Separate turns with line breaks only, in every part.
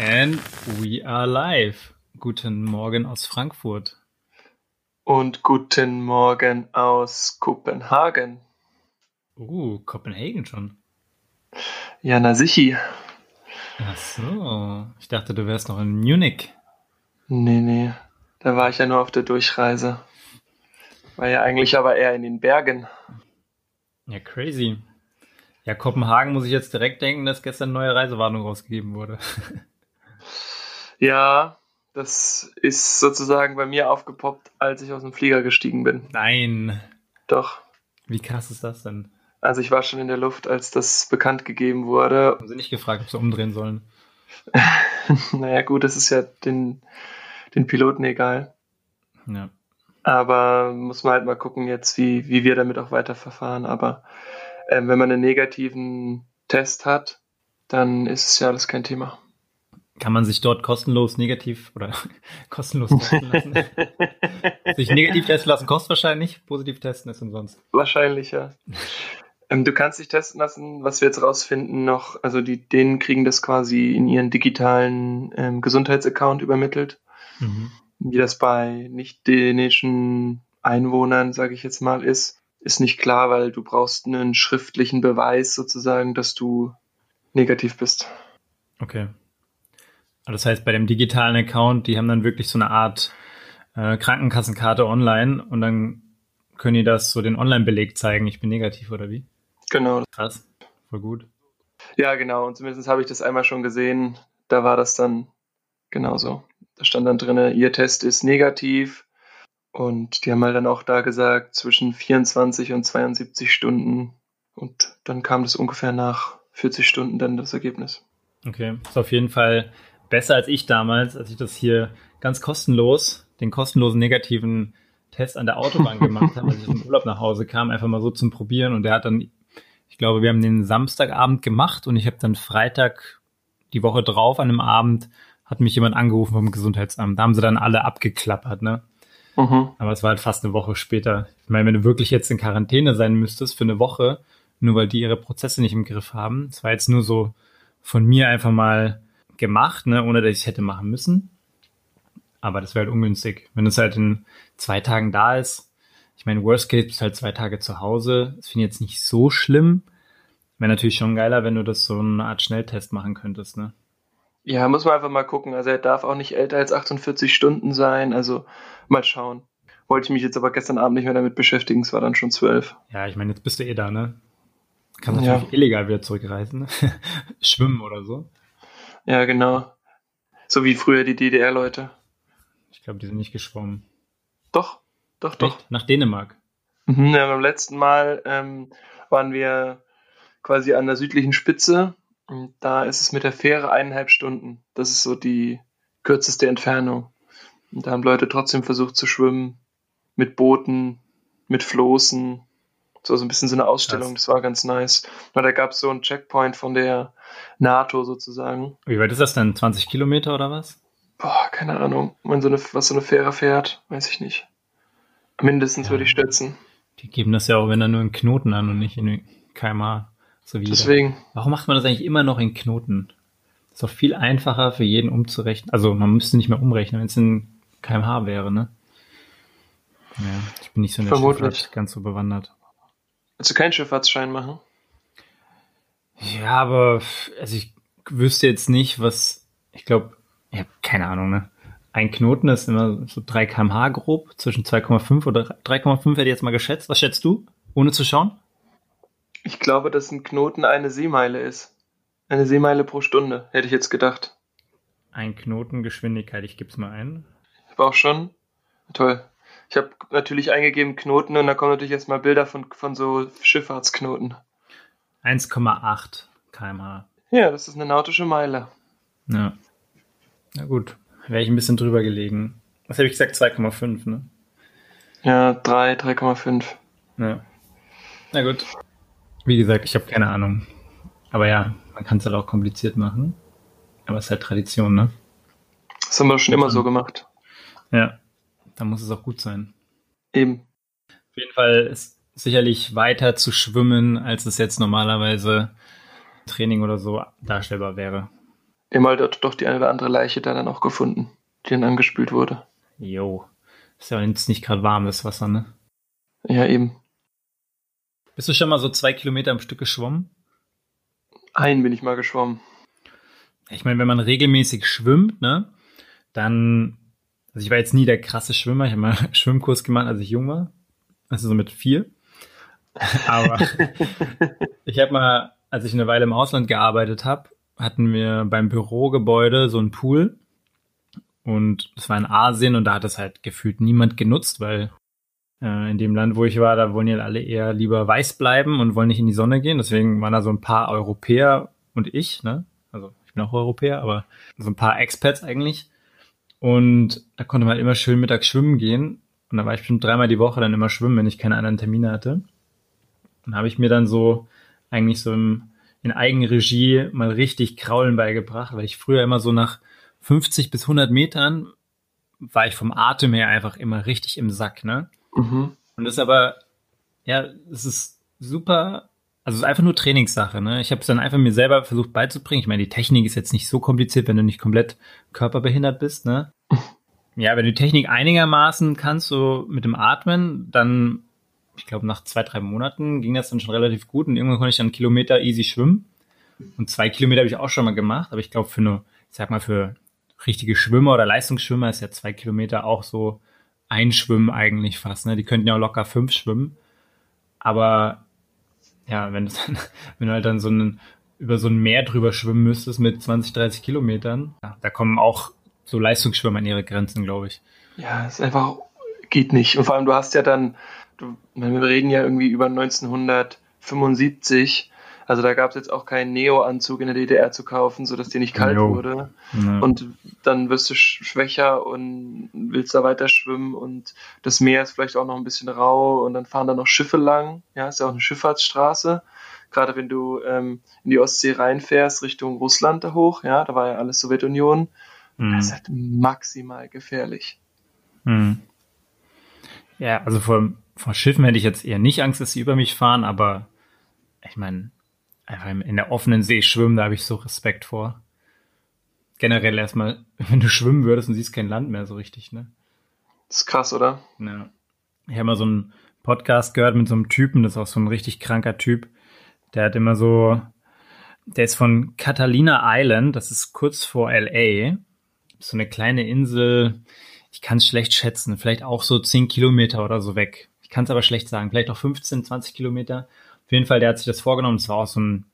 And we are live. Guten Morgen aus Frankfurt.
Und guten Morgen aus Kopenhagen.
Uh, Kopenhagen schon.
Ja, na sichi.
Ach so. Ich dachte, du wärst noch in Munich.
Nee, nee. Da war ich ja nur auf der Durchreise. War ja eigentlich aber eher in den Bergen.
Ja, crazy. Ja, Kopenhagen muss ich jetzt direkt denken, dass gestern eine neue Reisewarnung rausgegeben wurde.
Ja, das ist sozusagen bei mir aufgepoppt, als ich aus dem Flieger gestiegen bin.
Nein.
Doch.
Wie krass ist das denn?
Also ich war schon in der Luft, als das bekannt gegeben wurde.
Haben sie nicht gefragt, ob sie umdrehen sollen?
naja gut, das ist ja den, den Piloten egal.
Ja.
Aber muss man halt mal gucken jetzt, wie, wie wir damit auch weiterverfahren. Aber äh, wenn man einen negativen Test hat, dann ist es ja alles kein Thema.
Kann man sich dort kostenlos negativ oder kostenlos testen lassen? sich negativ testen lassen kostet wahrscheinlich, positiv testen ist umsonst.
Wahrscheinlich, ja. Ähm, du kannst dich testen lassen, was wir jetzt rausfinden noch, also die, denen kriegen das quasi in ihren digitalen ähm, Gesundheitsaccount übermittelt. Mhm. Wie das bei nicht dänischen Einwohnern, sage ich jetzt mal, ist, ist nicht klar, weil du brauchst einen schriftlichen Beweis sozusagen, dass du negativ bist.
Okay. Das heißt, bei dem digitalen Account, die haben dann wirklich so eine Art äh, Krankenkassenkarte online und dann können die das so den Online-Beleg zeigen, ich bin negativ oder wie?
Genau.
Krass, voll gut.
Ja, genau. Und zumindest habe ich das einmal schon gesehen. Da war das dann genauso. Da stand dann drin, ihr Test ist negativ. Und die haben halt dann auch da gesagt, zwischen 24 und 72 Stunden. Und dann kam das ungefähr nach 40 Stunden dann das Ergebnis.
Okay, ist auf jeden Fall besser als ich damals, als ich das hier ganz kostenlos, den kostenlosen negativen Test an der Autobahn gemacht habe, als ich im Urlaub nach Hause kam, einfach mal so zum Probieren. Und der hat dann, ich glaube, wir haben den Samstagabend gemacht und ich habe dann Freitag die Woche drauf an einem Abend hat mich jemand angerufen vom Gesundheitsamt. Da haben sie dann alle abgeklappert, ne? Mhm. Aber es war halt fast eine Woche später. Ich meine, wenn du wirklich jetzt in Quarantäne sein müsstest für eine Woche, nur weil die ihre Prozesse nicht im Griff haben, es war jetzt nur so von mir einfach mal gemacht, ne, ohne dass ich es hätte machen müssen. Aber das wäre halt ungünstig. Wenn es halt in zwei Tagen da ist, ich meine, Worst Case ist halt zwei Tage zu Hause. Das finde ich jetzt nicht so schlimm. Wäre natürlich schon geiler, wenn du das so eine Art Schnelltest machen könntest, ne?
Ja, muss man einfach mal gucken. Also er darf auch nicht älter als 48 Stunden sein. Also mal schauen. Wollte ich mich jetzt aber gestern Abend nicht mehr damit beschäftigen. Es war dann schon zwölf.
Ja, ich meine, jetzt bist du eh da, ne? Kannst natürlich ja. illegal wieder zurückreisen. Ne? Schwimmen oder so.
Ja, genau. So wie früher die DDR-Leute.
Ich glaube, die sind nicht geschwommen.
Doch, doch, doch. Echt?
Nach Dänemark.
Mhm, ja, beim letzten Mal ähm, waren wir quasi an der südlichen Spitze. Und da ist es mit der Fähre eineinhalb Stunden. Das ist so die kürzeste Entfernung. Und da haben Leute trotzdem versucht zu schwimmen. Mit Booten, mit Floßen. So, so ein bisschen so eine Ausstellung. Das war ganz nice. Und da gab es so einen Checkpoint von der NATO sozusagen.
Wie weit ist das denn? 20 Kilometer oder was?
Boah, keine Ahnung. Wenn so eine, was so eine Fähre fährt, weiß ich nicht. Mindestens ja. würde ich schätzen.
Die geben das ja auch, wenn dann nur in Knoten an und nicht in kmh. So wie
Deswegen.
Da. Warum macht man das eigentlich immer noch in Knoten? Ist doch viel einfacher für jeden umzurechnen. Also man müsste nicht mehr umrechnen, wenn es in kmh wäre, ne? Ja, ich bin nicht so in der
Vermutlich.
Schifffahrt ganz so bewandert.
Willst du keinen Schifffahrtsschein machen?
Ja, aber also ich wüsste jetzt nicht, was, ich glaube, ich habe keine Ahnung, ne? Ein Knoten ist immer so 3 kmh grob, zwischen 2,5 oder 3,5 hätte ich jetzt mal geschätzt. Was schätzt du, ohne zu schauen?
Ich glaube, dass ein Knoten eine Seemeile ist. Eine Seemeile pro Stunde, hätte ich jetzt gedacht.
Ein Knoten Geschwindigkeit, ich gebe es mal ein.
Ich habe auch schon. Toll. Ich habe natürlich eingegeben Knoten und da kommen natürlich jetzt mal Bilder von, von so Schifffahrtsknoten.
1,8 kmh.
Ja, das ist eine nautische Meile.
Ja. Na gut. Wäre ich ein bisschen drüber gelegen. Was habe ich gesagt? 2,5, ne?
Ja, 3, 3,5.
Ja. Na gut. Wie gesagt, ich habe keine Ahnung. Aber ja, man kann es halt auch kompliziert machen. Aber es ist halt Tradition, ne?
Das haben wir schon immer so gemacht.
Ja. Dann muss es auch gut sein.
Eben.
Auf jeden Fall ist sicherlich weiter zu schwimmen, als es jetzt normalerweise Training oder so darstellbar wäre.
Haben halt doch die eine oder andere Leiche da dann auch gefunden, die dann angespült wurde.
Jo. Ist ja jetzt nicht gerade warm, das Wasser, ne?
Ja, eben.
Bist du schon mal so zwei Kilometer am Stück geschwommen?
Einen bin ich mal geschwommen.
Ich meine, wenn man regelmäßig schwimmt, ne, dann, also ich war jetzt nie der krasse Schwimmer, ich habe mal einen Schwimmkurs gemacht, als ich jung war, also so mit vier. Aber ich habe mal, als ich eine Weile im Ausland gearbeitet habe, hatten wir beim Bürogebäude so einen Pool und das war in Asien und da hat es halt gefühlt niemand genutzt, weil äh, in dem Land, wo ich war, da wollen ja alle eher lieber weiß bleiben und wollen nicht in die Sonne gehen. Deswegen waren da so ein paar Europäer und ich, ne? Also ich bin auch Europäer, aber so ein paar Expats eigentlich. Und da konnte man halt immer schön mittags schwimmen gehen. Und da war ich bestimmt dreimal die Woche dann immer schwimmen, wenn ich keine anderen Termine hatte. Und habe ich mir dann so eigentlich so im, in Eigenregie mal richtig Kraulen beigebracht, weil ich früher immer so nach 50 bis 100 Metern war ich vom Atem her einfach immer richtig im Sack, ne? Mhm. Und das ist aber, ja, es ist super, also es ist einfach nur Trainingssache, ne? Ich habe es dann einfach mir selber versucht beizubringen. Ich meine, die Technik ist jetzt nicht so kompliziert, wenn du nicht komplett körperbehindert bist, ne? Ja, wenn du die Technik einigermaßen kannst, so mit dem Atmen, dann, ich glaube, nach zwei, drei Monaten ging das dann schon relativ gut und irgendwann konnte ich dann einen Kilometer easy schwimmen. Und zwei Kilometer habe ich auch schon mal gemacht, aber ich glaube, für eine, ich sag mal, für richtige Schwimmer oder Leistungsschwimmer ist ja zwei Kilometer auch so einschwimmen eigentlich fast. Ne? Die könnten ja auch locker fünf schwimmen. Aber ja, wenn, das wenn du halt dann so einen, über so ein Meer drüber schwimmen müsstest mit 20, 30 Kilometern, ja, da kommen auch so Leistungsschwimmer an ihre Grenzen, glaube ich.
Ja, es einfach, geht nicht. Und vor allem, du hast ja dann, du, wir reden ja irgendwie über 1975 also da gab es jetzt auch keinen Neo-Anzug in der DDR zu kaufen, sodass dir nicht kalt jo. wurde. Ja. Und dann wirst du schwächer und willst da weiter schwimmen und das Meer ist vielleicht auch noch ein bisschen rau und dann fahren da noch Schiffe lang. Ja, ist ja auch eine Schifffahrtsstraße. Gerade wenn du ähm, in die Ostsee reinfährst, Richtung Russland da hoch, ja, da war ja alles Sowjetunion. Mhm. Das ist halt maximal gefährlich.
Mhm. Ja, also vor, vor Schiffen hätte ich jetzt eher nicht Angst, dass sie über mich fahren, aber ich meine, einfach in der offenen See schwimmen, da habe ich so Respekt vor. Generell erstmal, wenn du schwimmen würdest und siehst kein Land mehr so richtig, ne?
Das ist krass, oder?
Ja. Ich habe mal so einen Podcast gehört mit so einem Typen, das ist auch so ein richtig kranker Typ. Der hat immer so, der ist von Catalina Island, das ist kurz vor LA. So eine kleine Insel, ich kann es schlecht schätzen, vielleicht auch so 10 Kilometer oder so weg. Ich kann es aber schlecht sagen, vielleicht auch 15, 20 Kilometer. Auf jeden Fall, der hat sich das vorgenommen. Es war auch so ein,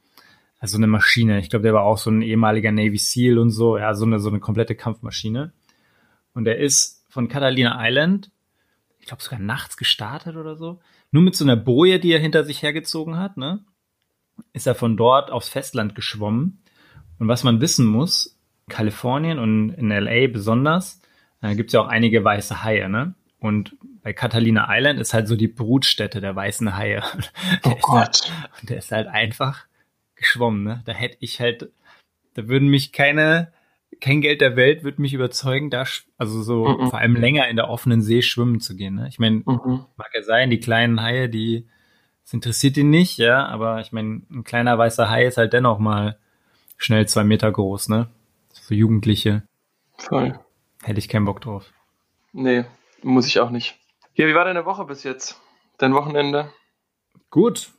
also eine Maschine. Ich glaube, der war auch so ein ehemaliger Navy SEAL und so. Ja, so eine, so eine komplette Kampfmaschine. Und er ist von Catalina Island, ich glaube sogar nachts gestartet oder so. Nur mit so einer Boje, die er hinter sich hergezogen hat, ne? Ist er von dort aufs Festland geschwommen. Und was man wissen muss, Kalifornien und in LA besonders, da gibt es ja auch einige weiße Haie, ne? Und bei Catalina Island ist halt so die Brutstätte der weißen Haie.
Oh der Gott.
Halt, und der ist halt einfach geschwommen, ne? Da hätte ich halt, da würden mich keine, kein Geld der Welt würde mich überzeugen, da, also so mhm. vor allem länger in der offenen See schwimmen zu gehen, ne? Ich meine, mhm. mag ja sein, die kleinen Haie, die, das interessiert ihn nicht, ja, aber ich meine, ein kleiner weißer Hai ist halt dennoch mal schnell zwei Meter groß, ne? So Jugendliche.
Voll.
Hätte ich keinen Bock drauf.
Nee, muss ich auch nicht. Ja, wie war deine Woche bis jetzt? Dein Wochenende?
Gut.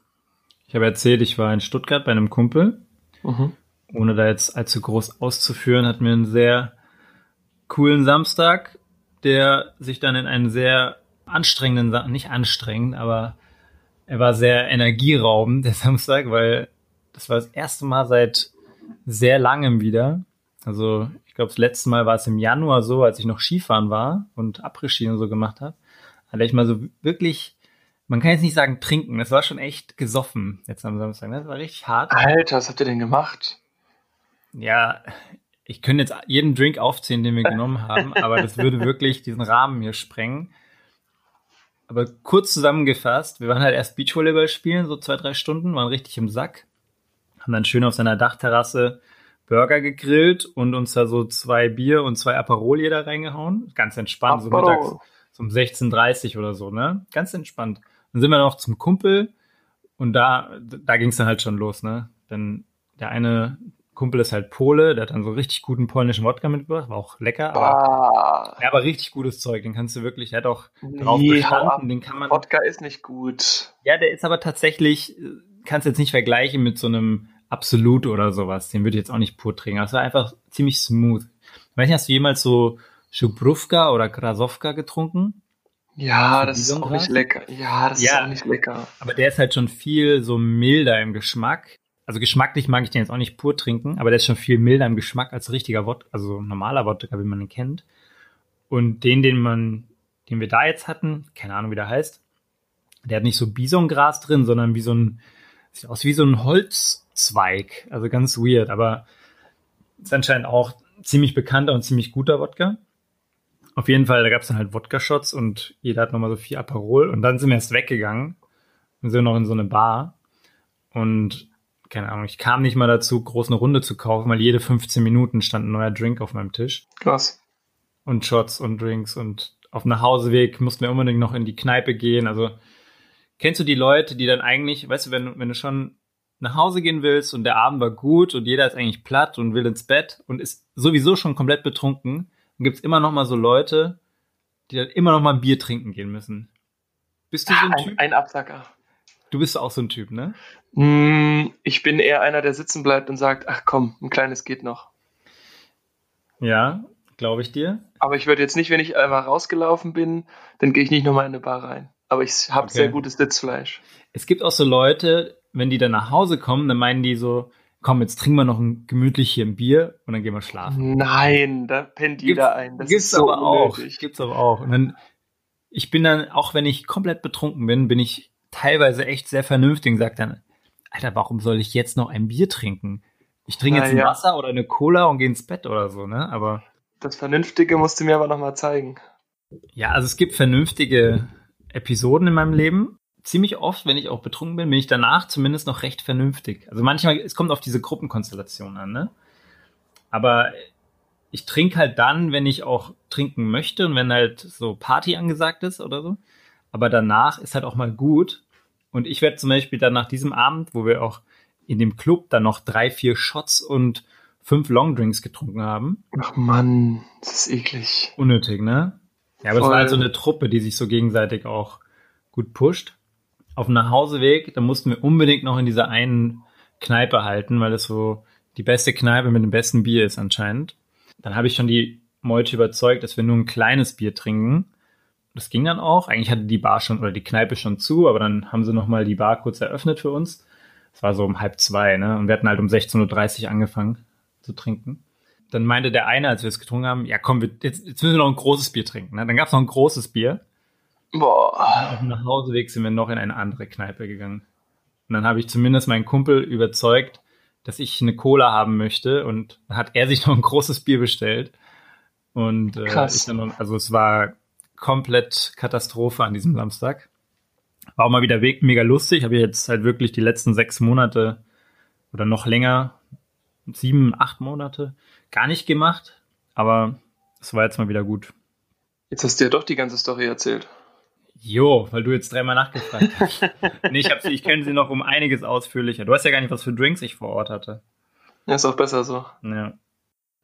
Ich habe erzählt, ich war in Stuttgart bei einem Kumpel. Mhm. Ohne da jetzt allzu groß auszuführen, hatten wir einen sehr coolen Samstag, der sich dann in einen sehr anstrengenden, nicht anstrengend, aber er war sehr energieraubend, der Samstag, weil das war das erste Mal seit sehr langem wieder. Also ich glaube, das letzte Mal war es im Januar so, als ich noch Skifahren war und Abrisski und so gemacht habe. Hatte ich mal so wirklich, man kann jetzt nicht sagen trinken, das war schon echt gesoffen jetzt am Samstag. Ne? Das war richtig hart.
Alter, was habt ihr denn gemacht?
Ja, ich könnte jetzt jeden Drink aufzählen, den wir genommen haben, aber das würde wirklich diesen Rahmen hier sprengen. Aber kurz zusammengefasst, wir waren halt erst Beachvolleyball spielen, so zwei, drei Stunden, waren richtig im Sack, haben dann schön auf seiner Dachterrasse Burger gegrillt und uns da so zwei Bier und zwei Aperol da reingehauen. Ganz entspannt, Aperol. so mittags so um 16.30 oder so, ne? Ganz entspannt. Dann sind wir noch zum Kumpel und da, da ging es dann halt schon los, ne? Denn der eine Kumpel ist halt Pole, der hat dann so richtig guten polnischen Wodka mitgebracht, war auch lecker, aber,
Ah,
ja, aber richtig gutes Zeug, den kannst du wirklich, der hat auch drauf
ab.
bestanden, den kann man,
Wodka ist nicht gut.
ja, der ist aber tatsächlich, kannst du jetzt nicht vergleichen mit so einem Absolut oder sowas, den würde ich jetzt auch nicht pur trinken, das war einfach ziemlich smooth. Ich weiß nicht, hast du jemals so Schubrówka oder Krasowka getrunken?
Ja, das ist auch nicht lecker. Ja, das
Ja.
ist auch nicht lecker.
Aber der ist halt schon viel so milder im Geschmack. Also geschmacklich mag ich den jetzt auch nicht pur trinken, aber der ist schon viel milder im Geschmack als richtiger Wodka, also normaler Wodka, wie man ihn kennt. Und den, den man, den wir da jetzt hatten, keine Ahnung, wie der heißt, der hat nicht so Bisongras drin, sondern wie so ein, sieht aus wie so ein Holzzweig. Also ganz weird, aber ist anscheinend auch ziemlich bekannter und ziemlich guter Wodka. Auf jeden Fall, da gab es dann halt Wodka-Shots und jeder hat nochmal so vier Aperol und dann sind wir erst weggegangen und sind noch in so eine Bar und keine Ahnung, ich kam nicht mal dazu, groß eine Runde zu kaufen, weil jede 15 Minuten stand ein neuer Drink auf meinem Tisch
Krass.
und Shots und Drinks und auf dem Nachhauseweg mussten wir unbedingt noch in die Kneipe gehen. Also kennst du die Leute, die dann eigentlich, weißt du, wenn, du- wenn du schon nach Hause gehen willst und der Abend war gut und jeder ist eigentlich platt und will ins Bett und ist sowieso schon komplett betrunken, dann gibt's immer noch mal so Leute, die dann immer noch mal ein Bier trinken gehen müssen. Bist du so ein
Ein,
Typ?
ein Absacker.
Du bist auch so ein Typ, ne?
Hm, ich bin eher einer, der sitzen bleibt und sagt, ach komm, ein kleines geht noch.
Ja, glaube ich dir.
Aber ich würde jetzt nicht, wenn ich einmal rausgelaufen bin, dann gehe ich nicht nochmal in eine Bar rein. Aber ich habe
Okay.
sehr gutes Sitzfleisch.
Es gibt auch so Leute, wenn die dann nach Hause kommen, dann meinen die so, komm, jetzt trinken wir noch ein gemütlich hier ein Bier und dann gehen wir schlafen.
Nein, da pennt jeder ein. Das
gibt's
ist so
aber auch.
unnötig.
Gibt's aber auch. Und dann, ich bin dann, auch wenn ich komplett betrunken bin, bin ich teilweise echt sehr vernünftig und sag dann, Alter, warum soll ich jetzt noch ein Bier trinken? Ich trinke
Na
jetzt ein
ja.
Wasser oder eine Cola und gehe ins Bett oder so, ne? Aber
Das Vernünftige musst du mir aber nochmal zeigen.
ja, also es gibt vernünftige Episoden in meinem Leben. Ziemlich oft, wenn ich auch betrunken bin, bin ich danach zumindest noch recht vernünftig. Also manchmal, es kommt auf diese Gruppenkonstellation an, ne? Aber ich trinke halt dann, wenn ich auch trinken möchte und wenn halt so Party angesagt ist oder so. Aber danach ist halt auch mal gut. Und ich werde zum Beispiel dann nach diesem Abend, wo wir auch in dem Club dann noch drei, vier Shots und fünf Longdrinks getrunken haben,
Ach Mann, das ist eklig.
Unnötig, ne? Ja, aber es
Voll.
war halt so eine Truppe, die sich so gegenseitig auch gut pusht. Auf dem Nachhauseweg, da mussten wir unbedingt noch in dieser einen Kneipe halten, weil das so die beste Kneipe mit dem besten Bier ist anscheinend. Dann habe ich schon die Meute überzeugt, dass wir nur ein kleines Bier trinken. Das ging dann auch. Eigentlich hatte die Bar schon oder die Kneipe schon zu, aber dann haben sie nochmal die Bar kurz eröffnet für uns. Es war so um halb zwei, ne? Und wir hatten halt um 16.30 Uhr angefangen zu trinken. Dann meinte der eine, als wir es getrunken haben, ja komm, wir, jetzt, jetzt müssen wir noch ein großes Bier trinken. Ne? Dann gab es noch ein großes Bier.
Boah.
Auf dem Nachhauseweg sind wir noch in eine andere Kneipe gegangen. Und dann habe ich zumindest meinen Kumpel überzeugt, dass ich eine Cola haben möchte. Und dann hat er sich noch ein großes Bier bestellt. Und äh, noch, also es war komplett Katastrophe an diesem Samstag. War auch mal wieder weg, mega lustig. Habe ich jetzt halt wirklich die letzten sechs Monate oder noch länger, sieben, acht Monate, gar nicht gemacht. Aber es war jetzt mal wieder gut.
Jetzt hast du ja doch die ganze Story erzählt.
Jo, weil du jetzt dreimal nachgefragt hast. nee, ich, ich kenne sie noch um einiges ausführlicher. Du weißt ja gar nicht, was für Drinks ich vor Ort hatte.
Ja, ist auch besser so.
Ja.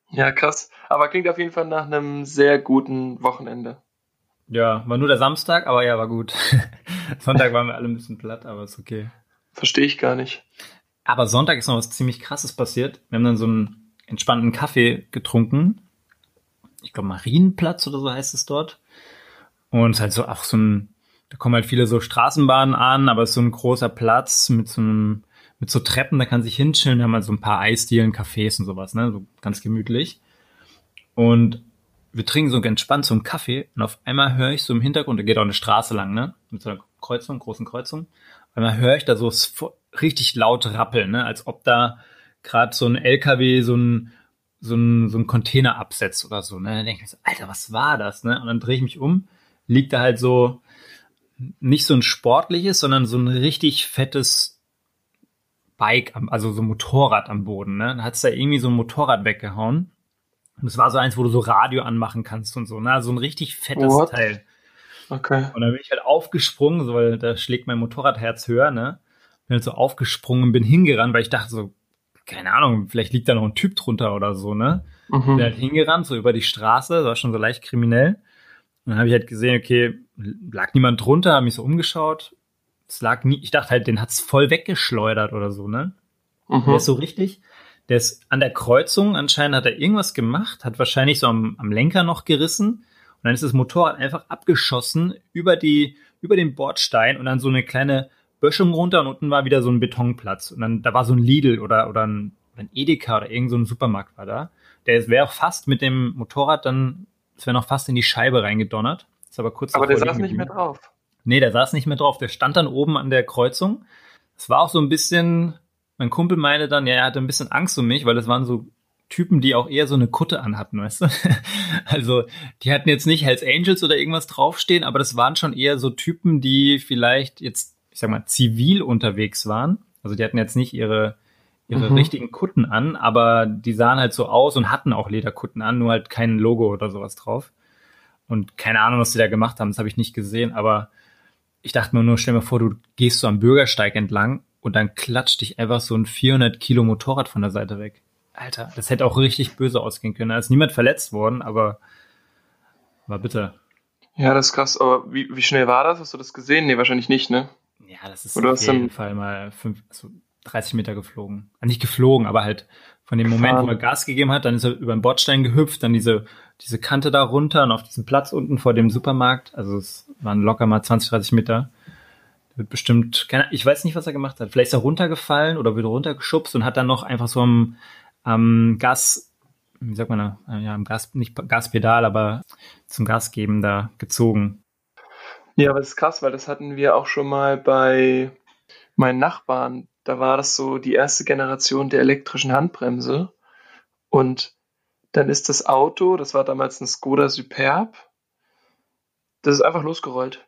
Ja, krass. Aber klingt auf jeden Fall nach einem sehr guten Wochenende.
ja, war nur der Samstag, aber ja, war gut. Sonntag waren wir alle ein bisschen platt, aber ist okay.
Verstehe ich gar nicht.
Aber Sonntag ist noch was ziemlich krasses passiert. Wir haben dann so einen entspannten Kaffee getrunken. Ich glaube, Marienplatz oder so heißt es dort. Und halt so auch so ein, da kommen halt viele so Straßenbahnen an, aber es ist so ein großer Platz mit so einem, mit so Treppen, da kann sich hinchillen, da haben halt so ein paar Eisdielen, Cafés und sowas, ne, so ganz gemütlich. Und wir trinken so entspannt so einen Kaffee und auf einmal höre ich so im Hintergrund, da geht auch eine Straße lang, ne, mit so einer Kreuzung, großen Kreuzung. Auf einmal höre ich da so richtig laut rappeln, ne, als ob da gerade so ein LKW so ein so ein, so ein Container absetzt oder so, ne? Dann denke ich mir so, Alter, was war das, ne? Und dann drehe ich mich um, liegt da halt so nicht so ein sportliches, sondern so ein richtig fettes Bike, also so ein Motorrad am Boden, ne? Dann hat's da irgendwie so ein Motorrad weggehauen. Und es war so eins, wo du so Radio anmachen kannst und so, ne? So ein richtig fettes
What?
Teil.
Okay.
Und dann bin ich halt aufgesprungen, so, weil da schlägt mein Motorradherz höher, ne? Bin halt so aufgesprungen, bin hingerannt, weil ich dachte so, keine Ahnung, vielleicht liegt da noch ein Typ drunter oder so, ne? Mhm. Bin halt hingerannt, so über die Straße, das war schon so leicht kriminell. Und dann habe ich halt gesehen, okay, lag niemand drunter, habe mich so umgeschaut. Es lag nie, ich dachte halt, den hat's voll weggeschleudert oder so, ne? Mhm. Der ist so richtig, der ist an der Kreuzung, anscheinend hat er irgendwas gemacht, hat wahrscheinlich so am, am Lenker noch gerissen. Und dann ist das Motorrad einfach abgeschossen über die, über den Bordstein und dann so eine kleine Böschung runter und unten war wieder so ein Betonplatz. Und dann, da war so ein Lidl oder, oder ein, ein Edeka oder irgend so ein Supermarkt war da. Der wäre auch fast mit dem Motorrad dann, es wäre noch fast in die Scheibe reingedonnert. Ist aber kurz
Aber der saß nicht mehr drauf.
Nee, der saß nicht mehr drauf. Der stand dann oben an der Kreuzung. Es war auch so ein bisschen, mein Kumpel meinte dann, ja, er hatte ein bisschen Angst um mich, weil es waren so Typen, die auch eher so eine Kutte anhatten, weißt du? also, die hatten jetzt nicht Hells Angels oder irgendwas draufstehen, aber das waren schon eher so Typen, die vielleicht jetzt, ich sag mal, zivil unterwegs waren. Also, die hatten jetzt nicht ihre, ihre mhm. richtigen Kutten an, aber die sahen halt so aus und hatten auch Lederkutten an, nur halt kein Logo oder sowas drauf. Und keine Ahnung, was die da gemacht haben, das habe ich nicht gesehen, aber ich dachte mir nur, stell mir vor, du gehst so am Bürgersteig entlang und dann klatscht dich einfach so ein 400 Kilo Motorrad von der Seite weg. Alter, das hätte auch richtig böse ausgehen können. Da ist niemand verletzt worden, aber war bitter.
Ja, das ist krass. Aber wie, wie schnell war das? Hast du das gesehen? Nee, wahrscheinlich nicht, ne?
Ja, das ist Oder auf jeden Fall mal fünf, also 30 Meter geflogen. Ah, nicht geflogen, aber halt von dem Moment, wo er Gas gegeben hat, dann ist er über den Bordstein gehüpft, dann diese, diese Kante da runter und auf diesem Platz unten vor dem Supermarkt. Also es waren locker mal 20, 30 Meter. Wird bestimmt, keine, ich weiß nicht, was er gemacht hat. Vielleicht ist er runtergefallen oder wird runtergeschubst und hat dann noch einfach so am, am Gas, wie sagt man da, ja, am Gas, nicht Gaspedal, aber zum Gas geben da gezogen.
Ja, aber das ist krass, weil das hatten wir auch schon mal bei meinen Nachbarn. Da war das so die erste Generation der elektrischen Handbremse. Und dann ist das Auto, das war damals ein Skoda Superb, das ist einfach losgerollt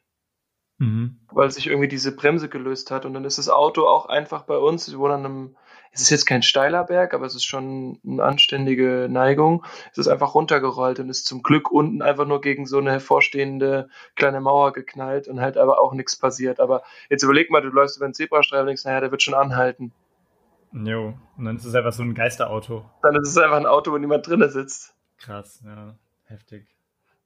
mhm. weil sich irgendwie diese Bremse gelöst hat. Und dann ist das Auto auch einfach bei uns, wir wohnen an einem, es ist jetzt kein steiler Berg, aber es ist schon eine anständige Neigung. Es ist einfach runtergerollt und ist zum Glück unten einfach nur gegen so eine hervorstehende kleine Mauer geknallt und halt aber auch nichts passiert. Aber jetzt überleg mal, du läufst über einen Zebrastreifen und denkst, naja, der wird schon anhalten.
Jo, und dann ist es einfach so ein Geisterauto.
Dann ist es einfach ein Auto, wo niemand drinne sitzt.
Krass, ja, heftig.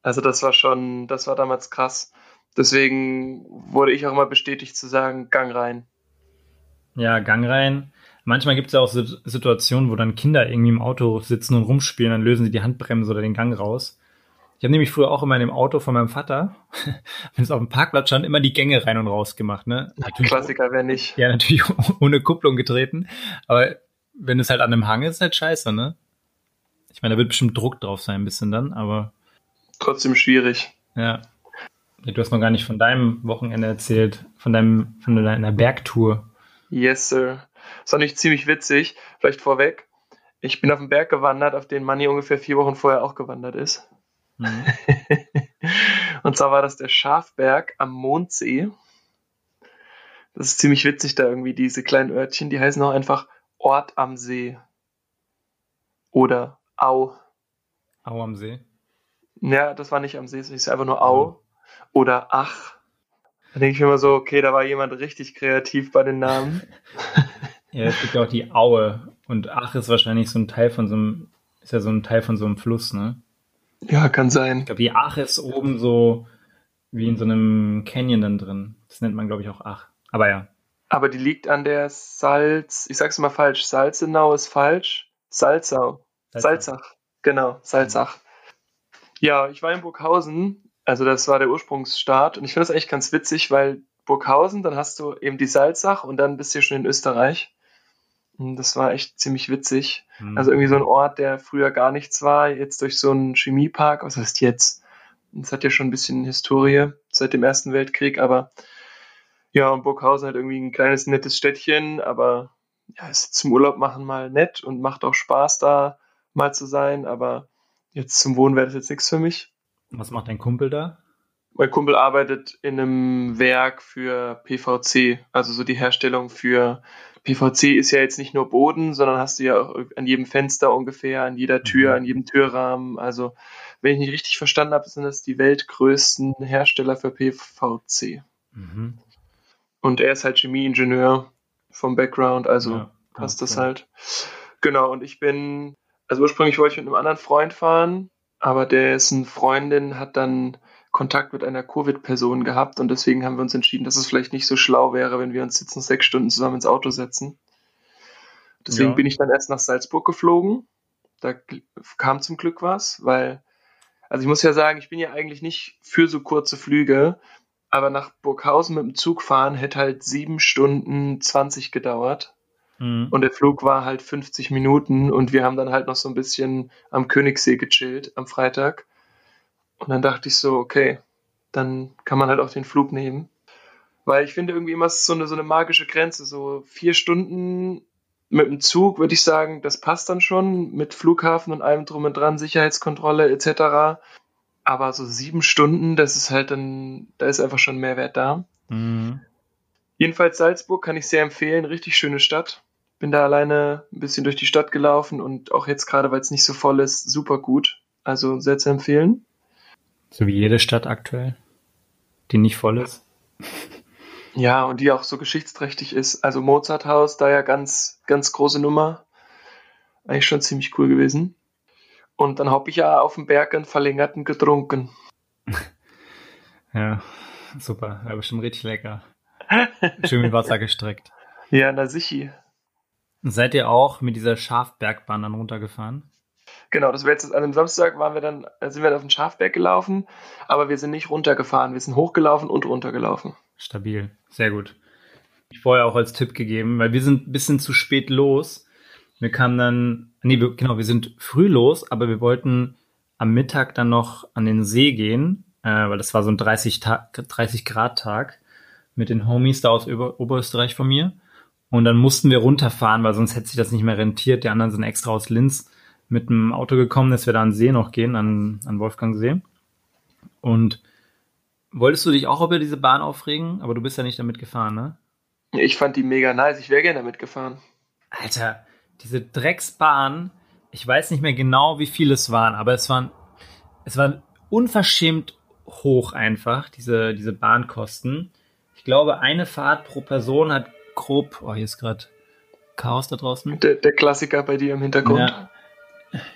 Also das war schon, das war damals krass. Deswegen wurde ich auch immer bestätigt zu sagen, Gang rein.
Ja, Gang rein. Manchmal gibt es ja auch Situationen, wo dann Kinder irgendwie im Auto sitzen und rumspielen, dann lösen sie die Handbremse oder den Gang raus. Ich habe nämlich früher auch immer in dem Auto von meinem Vater, wenn es auf dem Parkplatz stand, immer die Gänge rein und raus gemacht. Ne?
Natürlich, Klassiker wäre nicht.
Ja, natürlich ohne Kupplung getreten. Aber wenn es halt an einem Hang ist, ist halt scheiße, ne? Ich meine, da wird bestimmt Druck drauf sein, ein bisschen dann, aber.
Trotzdem schwierig.
Ja. Du hast noch gar nicht von deinem Wochenende erzählt, von deinem, von deiner Bergtour.
Yes, sir. Das war nicht ziemlich witzig. Vielleicht vorweg. Ich bin auf den Berg gewandert, auf den Manni ungefähr vier Wochen vorher auch gewandert ist. Mhm. Und zwar war das der Schafberg am Mondsee. Das ist ziemlich witzig da irgendwie, diese kleinen Örtchen, die heißen auch einfach Ort am See. Oder Au.
Au am See?
Ja, das war nicht am See, es ist einfach nur Au. Mhm oder Ach. Da denke ich mir immer so, okay, da war jemand richtig kreativ bei den Namen.
ja, es gibt ja auch die Aue. Und Ach ist wahrscheinlich so ein Teil von so einem, ist ja so ein Teil von so einem Fluss, ne?
Ja, kann sein.
Ich glaube, die Ach ist oben so wie in so einem Canyon dann drin. Das nennt man, glaube ich, auch Ach. Aber ja.
Aber die liegt an der Salz, ich sag's mal falsch, Salzenau ist falsch. Salzau. Salzach. Salzach. Genau, Salzach. Ja, ich war in Burghausen also das war der Ursprungsstart und ich finde das eigentlich ganz witzig, weil Burghausen, dann hast du eben die Salzach und dann bist du schon in Österreich. Und das war echt ziemlich witzig. Mhm. Also irgendwie so ein Ort, der früher gar nichts war, jetzt durch so einen Chemiepark, was heißt jetzt? Es hat ja schon ein bisschen Historie seit dem Ersten Weltkrieg, aber ja, und Burghausen hat irgendwie ein kleines, nettes Städtchen, aber ja, ist zum Urlaub machen mal nett und macht auch Spaß da mal zu sein, aber jetzt zum Wohnen wäre das jetzt nichts für mich.
Was macht dein Kumpel da?
Mein Kumpel arbeitet in einem Werk für PVC, also so die Herstellung für PVC ist ja jetzt nicht nur Boden, sondern hast du ja auch an jedem Fenster ungefähr, an jeder Tür, mhm. an jedem Türrahmen. Also, wenn ich nicht richtig verstanden habe, sind das die weltgrößten Hersteller für PVC. Mhm. Und er ist halt Chemieingenieur vom Background, also ja, passt das halt. Genau, und ich bin, also ursprünglich wollte ich mit einem anderen Freund fahren, aber dessen Freundin hat dann Kontakt mit einer Covid-Person gehabt und deswegen haben wir uns entschieden, dass es vielleicht nicht so schlau wäre, wenn wir uns jetzt noch sechs Stunden zusammen ins Auto setzen. Deswegen ja. bin ich dann erst nach Salzburg geflogen. Da kam zum Glück was, weil, also ich muss ja sagen, ich bin ja eigentlich nicht für so kurze Flüge, aber nach Burghausen mit dem Zug fahren hätte halt sieben Stunden 20 gedauert. Mhm. Und der Flug war halt 50 Minuten und wir haben dann halt noch so ein bisschen am Königssee gechillt am Freitag. Und dann dachte ich so, okay, dann kann man halt auch den Flug nehmen. Weil ich finde irgendwie immer ist so eine, so eine magische Grenze. So vier Stunden mit dem Zug würde ich sagen, das passt dann schon mit Flughafen und allem drum und dran, Sicherheitskontrolle etc. Aber so sieben Stunden, das ist halt dann, da ist einfach schon Mehrwert da. Mhm. Jedenfalls Salzburg kann ich sehr empfehlen, richtig schöne Stadt. Bin da alleine ein bisschen durch die Stadt gelaufen und auch jetzt gerade, weil es nicht so voll ist, super gut. Also sehr zu empfehlen.
So wie jede Stadt aktuell, die nicht voll ist.
Ja, und die auch so geschichtsträchtig ist. Also Mozarthaus, da ja ganz, ganz große Nummer. Eigentlich schon ziemlich cool gewesen. Und dann habe ich ja auf dem Berg einen verlängerten getrunken.
ja, super. War bestimmt richtig lecker. Schön mit Wasser gestreckt.
Ja, na sichi.
Seid ihr auch mit dieser Schafbergbahn dann runtergefahren?
Genau, das wäre jetzt an dem Samstag waren wir dann, äh, sind wir auf den Schafberg gelaufen, aber wir sind nicht runtergefahren, wir sind hochgelaufen und runtergelaufen.
Stabil, sehr gut. Ich vorher auch als Tipp gegeben, weil wir sind ein bisschen zu spät los. Wir kamen dann, nee, wir, genau, wir sind früh los, aber wir wollten am Mittag dann noch an den See gehen, äh, weil das war so ein 30, 30 Grad Tag mit den Homies da aus Ober Oberösterreich von mir. Und dann mussten wir runterfahren, weil sonst hätte sich das nicht mehr rentiert. Die anderen sind extra aus Linz mit dem Auto gekommen, dass wir da an See noch gehen, an, an Wolfgangsee. Und wolltest du dich auch über diese Bahn aufregen? Aber du bist ja nicht damit gefahren, ne?
Ich fand die mega nice. Ich wäre gerne damit gefahren.
Alter, diese Drecksbahn, ich weiß nicht mehr genau, wie viele es waren, aber es waren, es waren unverschämt hoch einfach, diese, diese Bahnkosten. Ich glaube, eine Fahrt pro Person hat grob, oh, hier ist gerade Chaos da draußen.
Der, der, Klassiker bei dir im Hintergrund. Ja.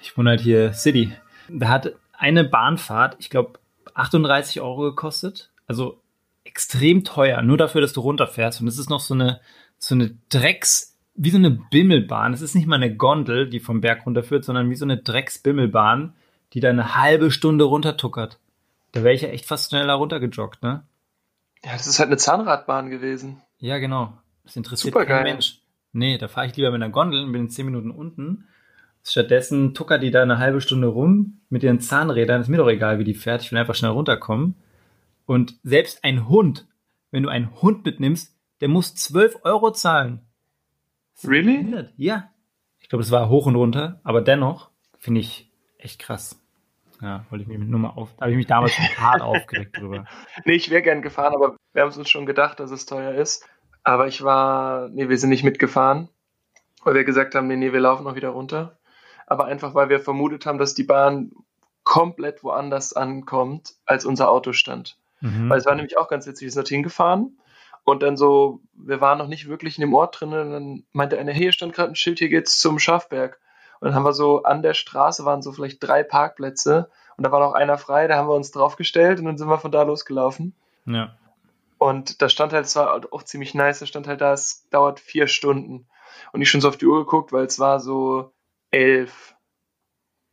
Ich wohne halt hier City. Da hat eine Bahnfahrt, ich glaube, 38 Euro gekostet. Also extrem teuer, nur dafür, dass du runterfährst. Und es ist noch so eine, so eine Drecks, wie so eine Bimmelbahn. Es ist nicht mal eine Gondel, die vom Berg runterführt, sondern wie so eine Drecksbimmelbahn, die da eine halbe Stunde runtertuckert. Da wäre ich ja echt fast schneller runtergejoggt, ne?
Ja, das ist halt eine Zahnradbahn gewesen.
Ja, genau. Das interessiert Super kein geil. Mensch. Nee, da fahre ich lieber mit einer Gondel und bin in 10 Minuten unten. Stattdessen tuckert die da eine halbe Stunde rum mit ihren Zahnrädern. Ist mir doch egal, wie die fährt. Ich will einfach schnell runterkommen. Und selbst ein Hund, wenn du einen Hund mitnimmst, der muss 12 Euro zahlen.
Really?
Ja. Ich glaube, es war hoch und runter, aber dennoch finde ich echt krass. Ja, wollte ich mich nur mal auf. Da habe ich mich damals schon hart aufgeregt drüber.
Nee, ich wäre gern gefahren, aber wir haben uns schon gedacht, dass es teuer ist. Aber ich war, nee, wir sind nicht mitgefahren, weil wir gesagt haben, nee, nee, wir laufen noch wieder runter. Aber einfach, weil wir vermutet haben, dass die Bahn komplett woanders ankommt, als unser Auto stand. Mhm. Weil es war nämlich auch ganz witzig, wir sind dorthin gefahren und dann so, wir waren noch nicht wirklich in dem Ort drin und dann meinte einer, hier stand gerade ein Schild, hier geht's zum Schafberg. Und dann haben wir so, an der Straße waren so vielleicht drei Parkplätze und da war noch einer frei, da haben wir uns draufgestellt und dann sind wir von da losgelaufen.
Ja.
Und da stand halt, es war auch ziemlich nice, da stand halt da, es dauert vier Stunden. Und ich schon so auf die Uhr geguckt, weil es war so elf.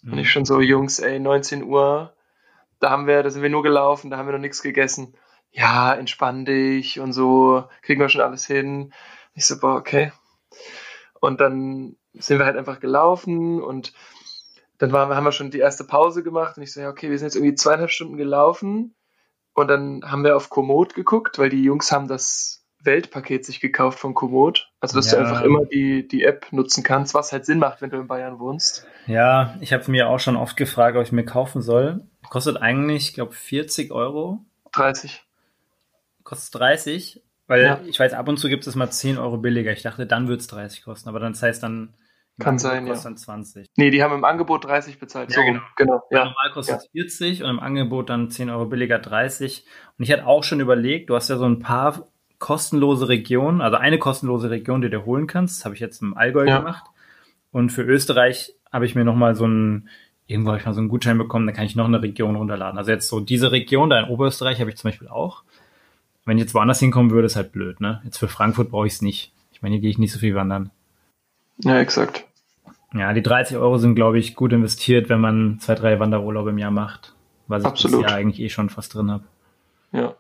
Mhm. Und ich schon so, Jungs, ey, 19 Uhr, da haben wir, da sind wir nur gelaufen, da haben wir noch nichts gegessen. Ja, entspann dich und so, kriegen wir schon alles hin. Ich so, boah, okay. Und dann sind wir halt einfach gelaufen und dann waren, haben wir schon die erste Pause gemacht und ich so, ja, okay, wir sind jetzt irgendwie zweieinhalb Stunden gelaufen und dann haben wir auf Komoot geguckt, weil die Jungs haben das Weltpaket sich gekauft von Komoot. Also, dass ja. du einfach immer die, die App nutzen kannst, was halt Sinn macht, wenn du in Bayern wohnst.
Ja, ich habe mir auch schon oft gefragt, ob ich mir kaufen soll. Kostet eigentlich, ich glaube, 40 Euro.
30.
Kostet 30, weil ja. ich weiß, ab und zu gibt es mal 10 Euro billiger. Ich dachte, dann wird es 30 kosten, aber dann das heißt dann
kann Angebot sein,
kostet ja. dann 20.
Nee, die haben im Angebot 30 bezahlt.
Ja, so, genau. genau ja. Normal kostet ja. 40 und im Angebot dann 10 Euro billiger 30. Und ich hatte auch schon überlegt, du hast ja so ein paar kostenlose Regionen, also eine kostenlose Region, die du holen kannst. Das habe ich jetzt im Allgäu ja. gemacht. Und für Österreich habe ich mir nochmal so ein, irgendwo habe ich mal so einen Gutschein bekommen, da kann ich noch eine Region runterladen. Also jetzt so diese Region da in Oberösterreich habe ich zum Beispiel auch. Wenn ich jetzt woanders hinkommen würde, ist halt blöd, ne? Jetzt für Frankfurt brauche ich es nicht. Ich meine, hier gehe ich nicht so viel wandern.
Ja, exakt.
Ja, die 30 Euro sind, glaube ich, gut investiert, wenn man zwei, drei Wanderurlaube im Jahr macht. Was
Absolut.
ich ja eigentlich eh schon fast drin habe.
Ja.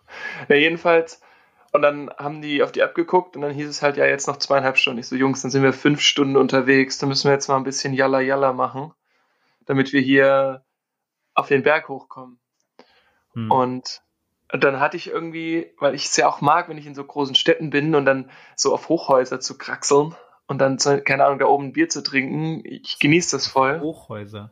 ja, jedenfalls. Und dann haben die auf die App geguckt und dann hieß es halt, ja, jetzt noch zweieinhalb Stunden. Ich so, Jungs, dann sind wir fünf Stunden unterwegs. Dann müssen wir jetzt mal ein bisschen Jalla Jalla machen, damit wir hier auf den Berg hochkommen. Hm. Und dann hatte ich irgendwie, weil ich es ja auch mag, wenn ich in so großen Städten bin und dann so auf Hochhäuser zu kraxeln und dann, keine Ahnung, da oben ein Bier zu trinken. Ich genieße das voll.
Hochhäuser.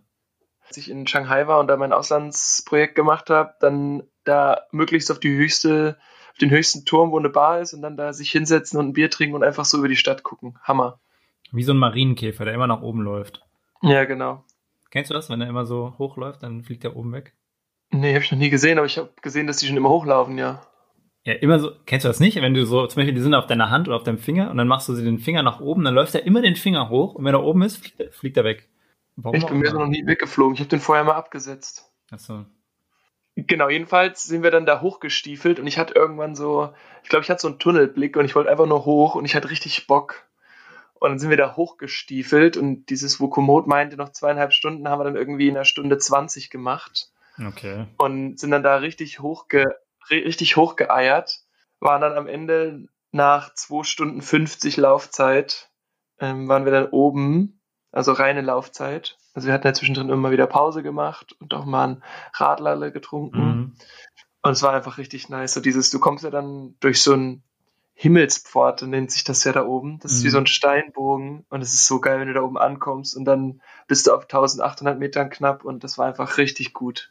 Als ich in Shanghai war und da mein Auslandsprojekt gemacht habe, dann da möglichst auf die höchste, auf den höchsten Turm, wo eine Bar ist und dann da sich hinsetzen und ein Bier trinken und einfach so über die Stadt gucken. Hammer.
Wie so ein Marienkäfer, der immer nach oben läuft.
Ja, genau.
Kennst du das, wenn er immer so hochläuft, dann fliegt er oben weg?
Nee, habe ich noch nie gesehen, aber ich habe gesehen, dass die schon immer hochlaufen, ja.
Ja, immer so, kennst du das nicht? Wenn du so, zum Beispiel, die sind auf deiner Hand oder auf deinem Finger und dann machst du sie den Finger nach oben, dann läuft er immer den Finger hoch und wenn er oben ist, fliegt er, fliegt er weg.
Warum ich bin mir so noch nie weggeflogen. Ich habe den vorher mal abgesetzt.
Ach so.
Genau, jedenfalls sind wir dann da hochgestiefelt und ich hatte irgendwann so, ich glaube, ich hatte so einen Tunnelblick und ich wollte einfach nur hoch und ich hatte richtig Bock. Und dann sind wir da hochgestiefelt und dieses, wo Komoot meinte, noch zweieinhalb Stunden haben wir dann irgendwie in einer Stunde 20 gemacht.
Okay.
Und sind dann da richtig hochge richtig hochgeeiert, waren dann am Ende nach 2 Stunden 50 Laufzeit, ähm, waren wir dann oben, also reine Laufzeit. Also wir hatten ja zwischendrin immer wieder Pause gemacht und auch mal ein Radlerle getrunken. Mhm. Und es war einfach richtig nice. So dieses, du kommst ja dann durch so ein Himmelspforte, nennt sich das ja da oben. Das ist wie mhm. so ein Steinbogen und es ist so geil, wenn du da oben ankommst und dann bist du auf 1800 Metern knapp und das war einfach richtig gut.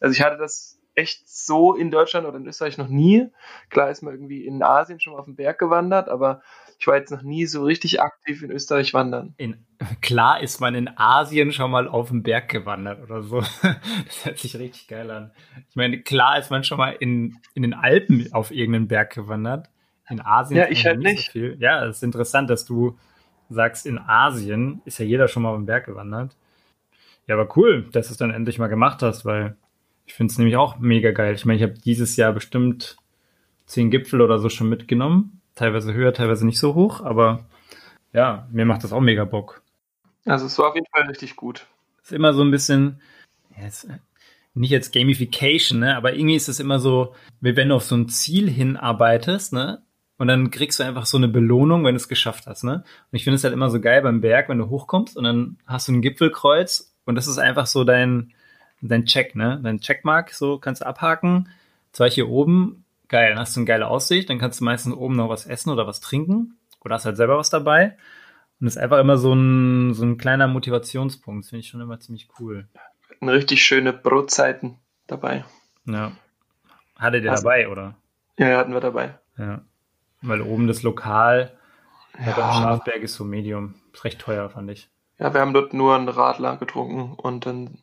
Also ich hatte das echt so in Deutschland oder in Österreich noch nie. Klar ist man irgendwie in Asien schon mal auf den Berg gewandert, aber ich war jetzt noch nie so richtig aktiv in Österreich wandern.
In, klar ist man in Asien schon mal auf den Berg gewandert oder so. Das hört sich richtig geil an. Ich meine, klar ist man schon mal in, in den Alpen auf irgendeinen Berg gewandert. In Asien.
Ja, ich halt nicht.
So ja, es ist interessant, dass du sagst, in Asien ist ja jeder schon mal auf den Berg gewandert. Ja, aber cool, dass du es dann endlich mal gemacht hast, weil ich finde es nämlich auch mega geil. Ich meine, ich habe dieses Jahr bestimmt zehn Gipfel oder so schon mitgenommen. Teilweise höher, teilweise nicht so hoch, aber ja, mir macht das auch mega Bock.
Also es war auf jeden Fall richtig gut.
Ist immer so ein bisschen, ja, ist nicht jetzt Gamification, ne, aber irgendwie ist es immer so, wie wenn du auf so ein Ziel hinarbeitest, ne, und dann kriegst du einfach so eine Belohnung, wenn du es geschafft hast, ne. Und ich finde es halt immer so geil beim Berg, wenn du hochkommst und dann hast du ein Gipfelkreuz und das ist einfach so dein, dein Check, ne? Dein Checkmark, so kannst du abhaken. Zwar hier oben, geil, dann hast du eine geile Aussicht, dann kannst du meistens oben noch was essen oder was trinken. Oder hast halt selber was dabei. Und das ist einfach immer so ein, so ein kleiner Motivationspunkt. Das finde ich schon immer ziemlich cool.
Eine richtig schöne Brotzeiten dabei.
Ja. Hattet ihr also, dabei, oder?
Ja, hatten wir dabei.
Ja. Weil oben das Lokal ja. beim Schafberg ist so Medium. Ist recht teuer, fand ich.
Ja, wir haben dort nur einen Radler getrunken und dann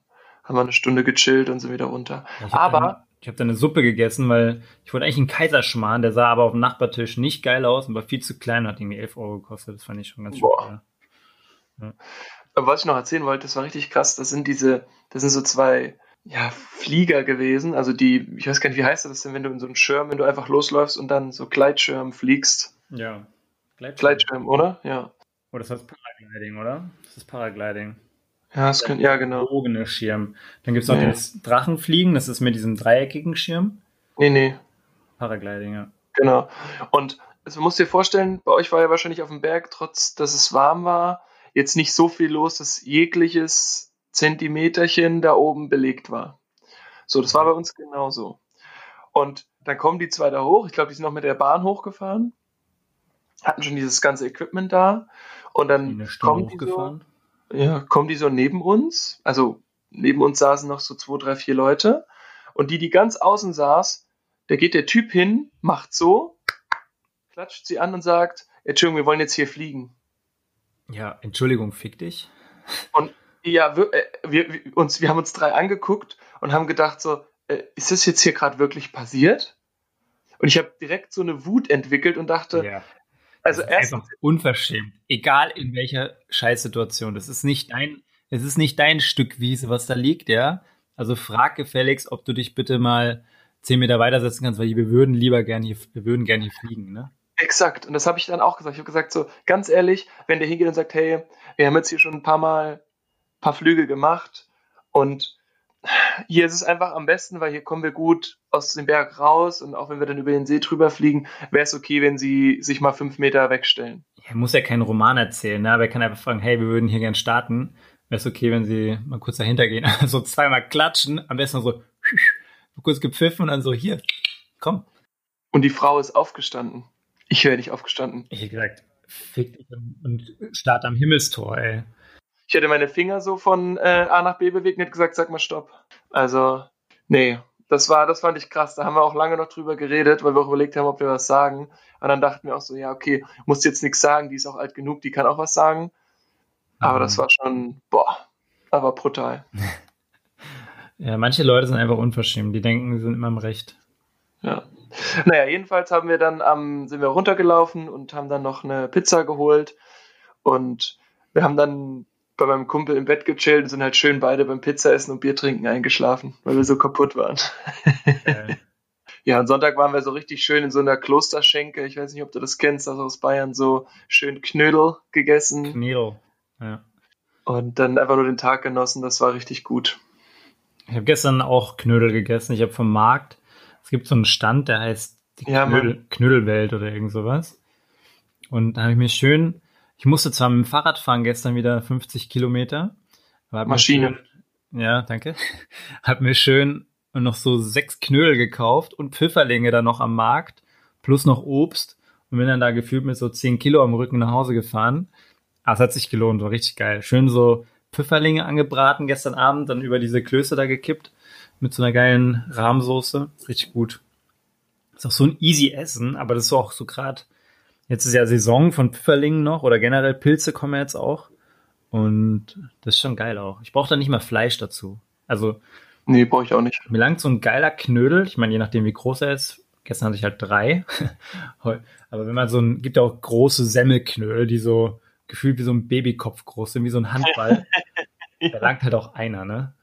haben wir eine Stunde gechillt und sind wieder runter.
Ich
aber
dann, ich habe dann eine Suppe gegessen, weil ich wollte eigentlich einen Kaiserschmarrn, der sah aber auf dem Nachbartisch nicht geil aus und war viel zu klein und hat irgendwie 11 Euro gekostet. Das fand ich schon ganz schön.
Ja. Was ich noch erzählen wollte, das war richtig krass. Das sind diese, das sind so zwei ja, Flieger gewesen. Also die, ich weiß gar nicht, wie heißt das denn, wenn du in so einen Schirm, wenn du einfach losläufst und dann so Gleitschirm fliegst.
Ja.
Gleitschirm, Gleitschirm oder? Ja.
Oh, das heißt Paragliding, oder? Das ist Paragliding.
Ja, das könnte, ja, genau.
Bogene Schirm. Dann gibt es noch nee. das Drachenfliegen, das ist mit diesem dreieckigen Schirm.
Nee, nee.
Paragliding, ja.
Genau. Und also, man muss dir vorstellen, bei euch war ja wahrscheinlich auf dem Berg, trotz dass es warm war, jetzt nicht so viel los, dass jegliches Zentimeterchen da oben belegt war. So, das war bei uns genauso. Und dann kommen die zwei da hoch. Ich glaube, die sind noch mit der Bahn hochgefahren. Hatten schon dieses ganze Equipment da. Und dann kommen die so, ja, kommen die so neben uns. Also neben uns saßen noch so zwei, drei, vier Leute. Und die, die ganz außen saß, da geht der Typ hin, macht so, klatscht sie an und sagt, Entschuldigung, wir wollen jetzt hier fliegen.
Ja, Entschuldigung, fick dich.
Und ja, wir, äh, wir, wir, uns, wir haben uns drei angeguckt und haben gedacht so, äh, ist das jetzt hier gerade wirklich passiert? Und ich habe direkt so eine Wut entwickelt und dachte,
ja. Also erst unverschämt. Egal in welcher Scheißsituation. Das ist nicht dein, es ist nicht dein Stück Wiese, was da liegt, ja. Also frag gefälligst, ob du dich bitte mal zehn Meter weitersetzen kannst, weil wir würden lieber gerne hier, wir würden gerne hier fliegen, ne?
Exakt. Und das habe ich dann auch gesagt. Ich habe gesagt, so ganz ehrlich, wenn der hingeht und sagt, hey, wir haben jetzt hier schon ein paar Mal ein paar Flüge gemacht und hier ist es einfach am besten, weil hier kommen wir gut aus dem Berg raus und auch wenn wir dann über den See drüber fliegen, wäre es okay, wenn sie sich mal fünf Meter wegstellen.
Er muss ja keinen Roman erzählen, ne? aber er kann einfach fragen, hey, wir würden hier gern starten. Wäre es okay, wenn sie mal kurz dahinter gehen, also zweimal klatschen, am besten so kurz gepfiffen und dann so, hier, komm.
Und die Frau ist aufgestanden. Ich wäre nicht aufgestanden.
Ich hätte gesagt, fick dich und start am Himmelstor, ey.
Ich hätte meine Finger so von äh, A nach B bewegt und hätte gesagt, sag mal Stopp. Also, nee, das war, das fand ich krass. Da haben wir auch lange noch drüber geredet, weil wir auch überlegt haben, ob wir was sagen. Und dann dachten wir auch so, ja, okay, musst jetzt nichts sagen, die ist auch alt genug, die kann auch was sagen. Aber mhm. das war schon, boah, aber brutal.
ja, manche Leute sind einfach unverschämt, die denken, sie sind immer im Recht.
Ja. Naja, jedenfalls haben wir dann am, sind wir runtergelaufen und haben dann noch eine Pizza geholt. Und wir haben dann bei meinem Kumpel im Bett gechillt und sind halt schön beide beim Pizza essen und Bier trinken eingeschlafen, weil wir so kaputt waren. Okay. ja, und Sonntag waren wir so richtig schön in so einer Klosterschenke. Ich weiß nicht, ob du das kennst, also aus Bayern so schön Knödel gegessen.
Knödel, ja.
Und dann einfach nur den Tag genossen, das war richtig gut.
Ich habe gestern auch Knödel gegessen. Ich habe vom Markt, es gibt so einen Stand, der heißt die ja, Knödel, Knödelwelt oder irgend sowas. Und da habe ich mir schön ich musste zwar mit dem Fahrrad fahren gestern wieder 50 Kilometer.
Maschine.
Schön, ja, danke. Hab mir schön noch so sechs Knödel gekauft und Pfifferlinge dann noch am Markt, plus noch Obst und bin dann da gefühlt mit so 10 Kilo am Rücken nach Hause gefahren. Ah, es hat sich gelohnt, war richtig geil. Schön so Pfifferlinge angebraten gestern Abend, dann über diese Klöße da gekippt mit so einer geilen Rahmsoße. Richtig gut. Ist auch so ein easy Essen, aber das ist auch so gerade Jetzt ist ja Saison von Pfifferlingen noch oder generell Pilze kommen jetzt auch. Und das ist schon geil auch. Ich brauche da nicht mal Fleisch dazu. Also.
Nee, brauche ich auch nicht.
Mir langt so ein geiler Knödel. Ich meine, je nachdem, wie groß er ist. Gestern hatte ich halt drei. Aber wenn man so ein, gibt ja auch große Semmelknödel, die so gefühlt wie so ein Babykopf groß sind, wie so ein Handball. ja. Da langt halt auch einer, ne?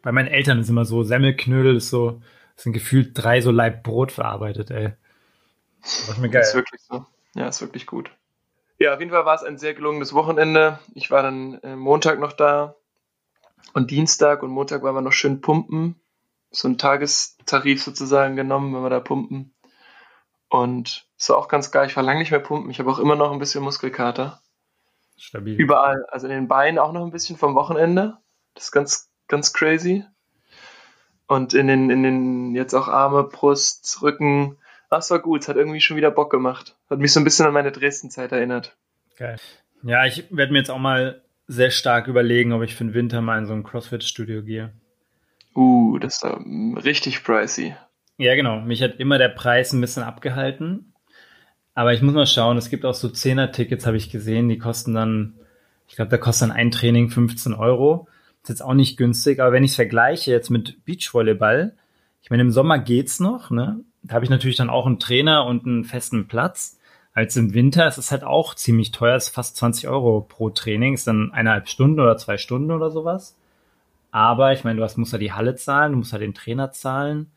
Bei meinen Eltern ist immer so, Semmelknödel ist so, sind gefühlt drei so Leib Brot verarbeitet, ey.
Das ist mir geil. Das ist wirklich so. Ja, ist wirklich gut. Ja, auf jeden Fall war es ein sehr gelungenes Wochenende. Ich war dann äh, Montag noch da und Dienstag und Montag waren wir noch schön pumpen. So ein Tagestarif sozusagen genommen, wenn wir da pumpen. Und es war auch ganz geil. Ich war lange nicht mehr pumpen. Ich habe auch immer noch ein bisschen Muskelkater. Stabil. Überall. Also in den Beinen auch noch ein bisschen vom Wochenende. Das ist ganz, ganz crazy. Und in den, in den jetzt auch Arme, Brust, Rücken, das war gut, es hat irgendwie schon wieder Bock gemacht. Hat mich so ein bisschen an meine Dresden-Zeit erinnert.
Geil. Ja, ich werde mir jetzt auch mal sehr stark überlegen, ob ich für den Winter mal in so ein CrossFit-Studio gehe.
Uh, das ist richtig pricey.
Ja, genau. Mich hat immer der Preis ein bisschen abgehalten. Aber ich muss mal schauen, es gibt auch so 10er-Tickets, habe ich gesehen, die kosten dann, ich glaube, da kostet dann ein Training 15 Euro. Ist jetzt auch nicht günstig, aber wenn ich es vergleiche jetzt mit Beachvolleyball, ich meine, im Sommer geht's noch, ne? Da habe ich natürlich dann auch einen Trainer und einen festen Platz. Als im Winter ist es halt auch ziemlich teuer, ist fast 20 Euro pro Training, ist dann eineinhalb Stunden oder zwei Stunden oder sowas. Aber ich meine, du hast, musst ja die Halle zahlen, du musst ja den Trainer zahlen.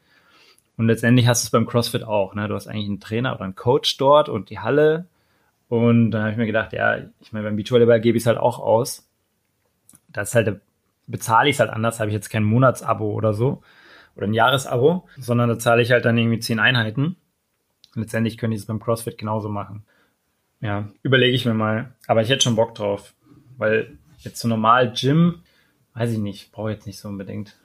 Und letztendlich hast du es beim CrossFit auch. Ne? Du hast eigentlich einen Trainer oder einen Coach dort und die Halle. Und dann habe ich mir gedacht, ja, ich meine, beim Beachvolleyball gebe ich es halt auch aus. Das ist halt, bezahle ich es halt anders, habe ich jetzt kein Monatsabo oder so oder ein Jahresabo, sondern da zahle ich halt dann irgendwie zehn Einheiten. Letztendlich könnte ich es beim CrossFit genauso machen. Ja, überlege ich mir mal. Aber ich hätte schon Bock drauf, weil jetzt so normal Gym, weiß ich nicht, brauche ich jetzt nicht so unbedingt.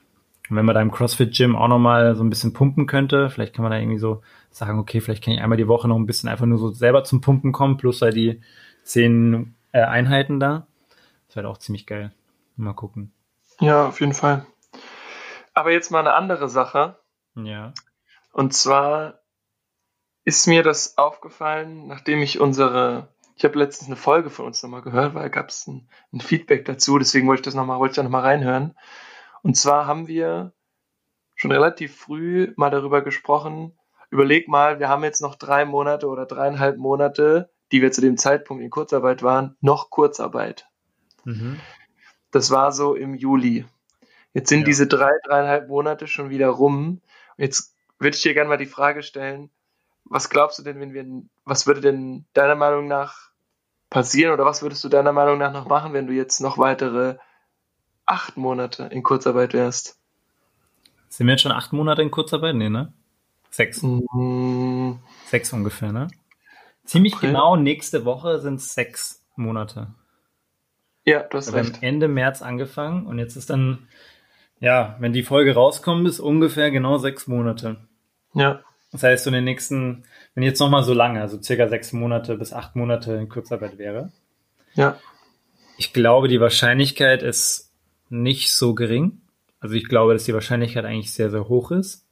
Und wenn man da im CrossFit Gym auch nochmal so ein bisschen pumpen könnte, vielleicht kann man da irgendwie so sagen, okay, vielleicht kann ich einmal die Woche noch ein bisschen einfach nur so selber zum Pumpen kommen, plus halt die zehn äh, Einheiten da. Das wäre auch ziemlich geil. Mal gucken.
Ja, auf jeden Fall. Aber jetzt mal eine andere Sache.
Ja.
Und zwar ist mir das aufgefallen, nachdem ich unsere, ich habe letztens eine Folge von uns nochmal gehört, weil gab es ein, ein, Feedback dazu, deswegen wollte ich das nochmal, wollte ich da nochmal reinhören. Und zwar haben wir schon relativ früh mal darüber gesprochen, überleg mal, wir haben jetzt noch drei Monate oder dreieinhalb Monate die wir zu dem Zeitpunkt in Kurzarbeit waren, noch Kurzarbeit. Mhm. Das war so im Juli. Jetzt sind ja. diese drei, dreieinhalb Monate schon wieder rum. Jetzt würde ich dir gerne mal die Frage stellen, was glaubst du denn, wenn wir, was würde denn deiner Meinung nach passieren oder was würdest du deiner Meinung nach noch machen, wenn du jetzt noch weitere acht Monate in Kurzarbeit wärst?
Sind wir jetzt schon acht Monate in Kurzarbeit? Nee, ne? Sechs. Mm. Sechs ungefähr, ne? Ziemlich April. genau nächste Woche sind es sechs Monate.
Ja, du hast
Wir recht. haben Ende März angefangen und jetzt ist dann, ja, wenn die Folge rauskommt, ist ungefähr genau sechs Monate.
Ja.
Das heißt, so in den nächsten, wenn jetzt nochmal so lange, also circa sechs Monate bis acht Monate in Kurzarbeit wäre.
Ja.
Ich glaube, die Wahrscheinlichkeit ist nicht so gering. Also ich glaube, dass die Wahrscheinlichkeit eigentlich sehr, sehr hoch ist.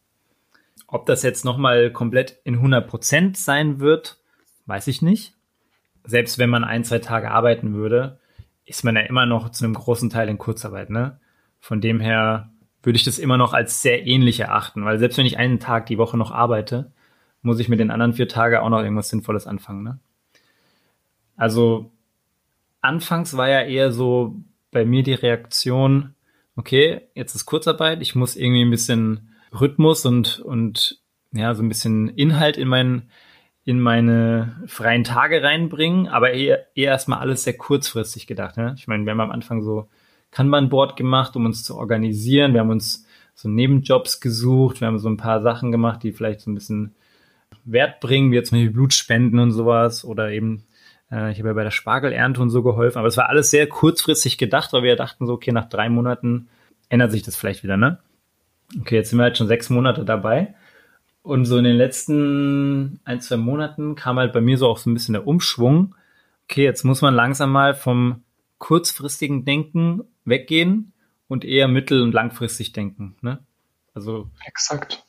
Ob das jetzt nochmal komplett in 100 Prozent sein wird, weiß ich nicht. Selbst wenn man ein, zwei Tage arbeiten würde, ist man ja immer noch zu einem großen Teil in Kurzarbeit, ne? Von dem her würde ich das immer noch als sehr ähnlich erachten, weil selbst wenn ich einen Tag die Woche noch arbeite, muss ich mit den anderen vier Tagen auch noch irgendwas Sinnvolles anfangen, ne? Also, anfangs war ja eher so bei mir die Reaktion, okay, jetzt ist Kurzarbeit, ich muss irgendwie ein bisschen Rhythmus und, und ja, so ein bisschen Inhalt in meinen in meine freien Tage reinbringen, aber eher, eher erstmal alles sehr kurzfristig gedacht. Ne? Ich meine, wir haben am Anfang so Kanban-Board gemacht, um uns zu organisieren. Wir haben uns so Nebenjobs gesucht. Wir haben so ein paar Sachen gemacht, die vielleicht so ein bisschen Wert bringen, wie jetzt zum Beispiel Blutspenden und sowas oder eben äh, ich habe ja bei der Spargelernte und so geholfen, aber es war alles sehr kurzfristig gedacht, weil wir dachten so, okay, nach drei Monaten ändert sich das vielleicht wieder, ne? Okay, jetzt sind wir halt schon sechs Monate dabei. Und so in den letzten ein, zwei Monaten kam halt bei mir so auch so ein bisschen der Umschwung. Okay, jetzt muss man langsam mal vom kurzfristigen Denken weggehen und eher mittel- und langfristig denken. Ne? Also
exakt.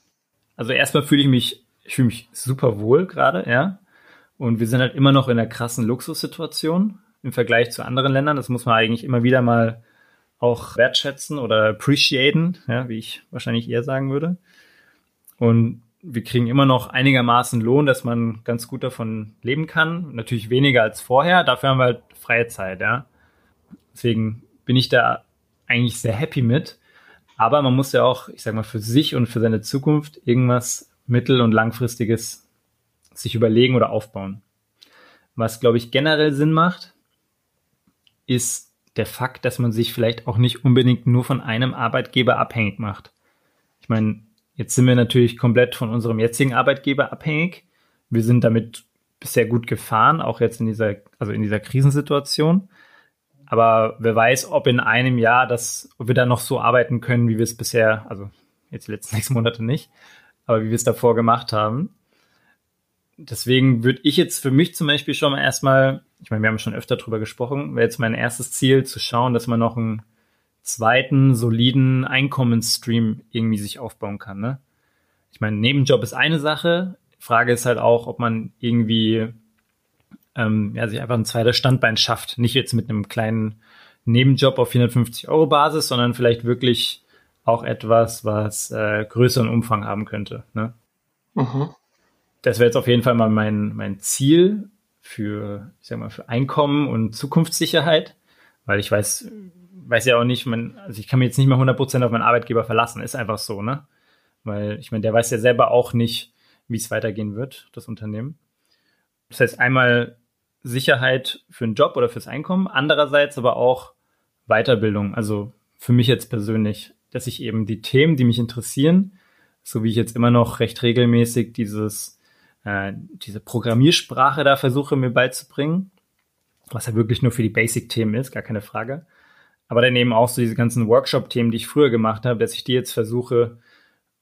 Also erstmal fühle ich mich, ich fühle mich super wohl gerade, ja. Und wir sind halt immer noch in einer krassen Luxussituation im Vergleich zu anderen Ländern. Das muss man eigentlich immer wieder mal auch wertschätzen oder appreciaten, ja, wie ich wahrscheinlich eher sagen würde. Und wir kriegen immer noch einigermaßen Lohn, dass man ganz gut davon leben kann. Natürlich weniger als vorher, dafür haben wir halt freie Zeit, ja. Deswegen bin ich da eigentlich sehr happy mit. Aber man muss ja auch, ich sag mal, für sich und für seine Zukunft irgendwas mittel- und langfristiges sich überlegen oder aufbauen. Was, glaube ich, generell Sinn macht, ist der Fakt, dass man sich vielleicht auch nicht unbedingt nur von einem Arbeitgeber abhängig macht. Ich meine, Jetzt sind wir natürlich komplett von unserem jetzigen Arbeitgeber abhängig. Wir sind damit sehr gut gefahren, auch jetzt in dieser, also in dieser Krisensituation. Aber wer weiß, ob in einem Jahr das, ob wir da noch so arbeiten können, wie wir es bisher, also jetzt die letzten sechs Monate nicht, aber wie wir es davor gemacht haben. Deswegen würde ich jetzt für mich zum Beispiel schon mal erstmal, ich meine, wir haben schon öfter drüber gesprochen, wäre jetzt mein erstes Ziel zu schauen, dass man noch ein zweiten soliden Einkommensstream irgendwie sich aufbauen kann. Ne? Ich meine, Nebenjob ist eine Sache. Frage ist halt auch, ob man irgendwie ähm, ja, sich einfach ein zweites Standbein schafft. Nicht jetzt mit einem kleinen Nebenjob auf 450 Euro Basis, sondern vielleicht wirklich auch etwas, was äh, größeren Umfang haben könnte. Ne? Mhm. Das wäre jetzt auf jeden Fall mal mein, mein Ziel für, ich sag mal, für Einkommen und Zukunftssicherheit, weil ich weiß, weiß ja auch nicht, man, also ich kann mich jetzt nicht mehr 100% auf meinen Arbeitgeber verlassen, ist einfach so, ne? Weil ich meine, der weiß ja selber auch nicht, wie es weitergehen wird, das Unternehmen. Das heißt einmal Sicherheit für einen Job oder fürs Einkommen, andererseits aber auch Weiterbildung, also für mich jetzt persönlich, dass ich eben die Themen, die mich interessieren, so wie ich jetzt immer noch recht regelmäßig dieses, äh, diese Programmiersprache da versuche mir beizubringen, was ja wirklich nur für die Basic-Themen ist, gar keine Frage, aber dann eben auch so diese ganzen Workshop-Themen, die ich früher gemacht habe, dass ich die jetzt versuche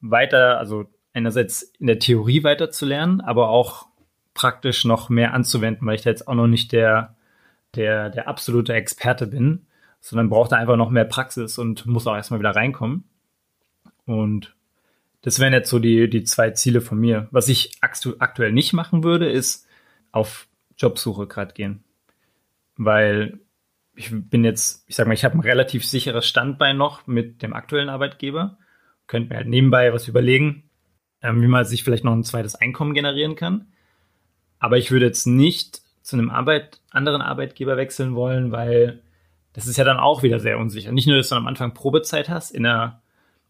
weiter, also einerseits in der Theorie weiter zu lernen, aber auch praktisch noch mehr anzuwenden, weil ich da jetzt auch noch nicht der, der, der absolute Experte bin, sondern braucht da einfach noch mehr Praxis und muss auch erstmal wieder reinkommen. Und das wären jetzt so die, die zwei Ziele von mir. Was ich aktuell nicht machen würde, ist auf Jobsuche gerade gehen. Weil ich bin jetzt, ich sag mal, ich habe ein relativ sicheres Standbein noch mit dem aktuellen Arbeitgeber. Könnte mir halt nebenbei was überlegen, ähm, wie man sich vielleicht noch ein zweites Einkommen generieren kann. Aber ich würde jetzt nicht zu einem Arbeit, anderen Arbeitgeber wechseln wollen, weil das ist ja dann auch wieder sehr unsicher. Nicht nur, dass du am Anfang Probezeit hast in einer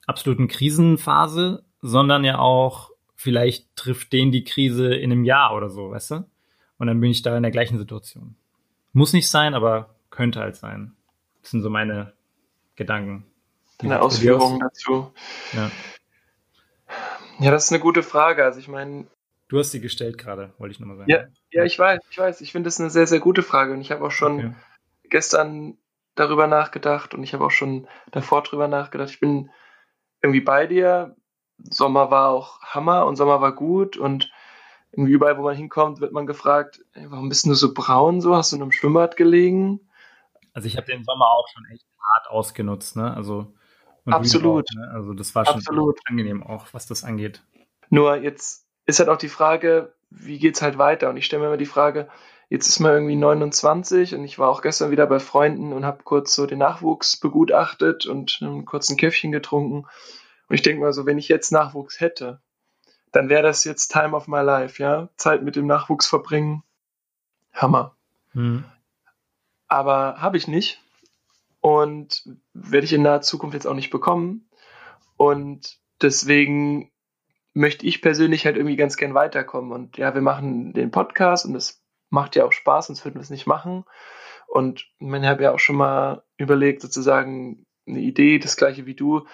absoluten Krisenphase, sondern ja auch vielleicht trifft den die Krise in einem Jahr oder so, weißt du? Und dann bin ich da in der gleichen Situation. Muss nicht sein, aber könnte halt sein. Das sind so meine Gedanken.
Deine Ausführungen dazu. Ja. Ja, das ist eine gute Frage. Also ich meine.
Du hast sie gestellt gerade, wollte ich nochmal sagen.
Ja, ja, ich weiß, ich weiß. Ich finde das eine sehr, sehr gute Frage. Und ich habe auch schon okay. gestern darüber nachgedacht und ich habe auch schon davor darüber nachgedacht. Ich bin irgendwie bei dir. Sommer war auch Hammer und Sommer war gut und irgendwie überall, wo man hinkommt, wird man gefragt, ey, warum bist du so braun so? Hast du in einem Schwimmbad gelegen?
Also ich habe den Sommer auch schon echt hart ausgenutzt, ne? Also
Absolut.
Auch, ne? Also das war schon Absolut. angenehm auch, was das angeht.
Nur jetzt ist halt auch die Frage, wie geht's halt weiter? Und ich stelle mir immer die Frage, jetzt ist man irgendwie 29 und ich war auch gestern wieder bei Freunden und habe kurz so den Nachwuchs begutachtet und einen kurzen Käffchen getrunken. Und ich denke mal so, wenn ich jetzt Nachwuchs hätte, dann wäre das jetzt Time of my life, ja? Zeit mit dem Nachwuchs verbringen. Hammer. Mhm. Aber habe ich nicht und werde ich in naher Zukunft jetzt auch nicht bekommen. Und deswegen möchte ich persönlich halt irgendwie ganz gern weiterkommen. Und ja, wir machen den Podcast und es macht ja auch Spaß, sonst würden wir es nicht machen. Und ich habe ja auch schon mal überlegt, sozusagen eine Idee, das gleiche wie du,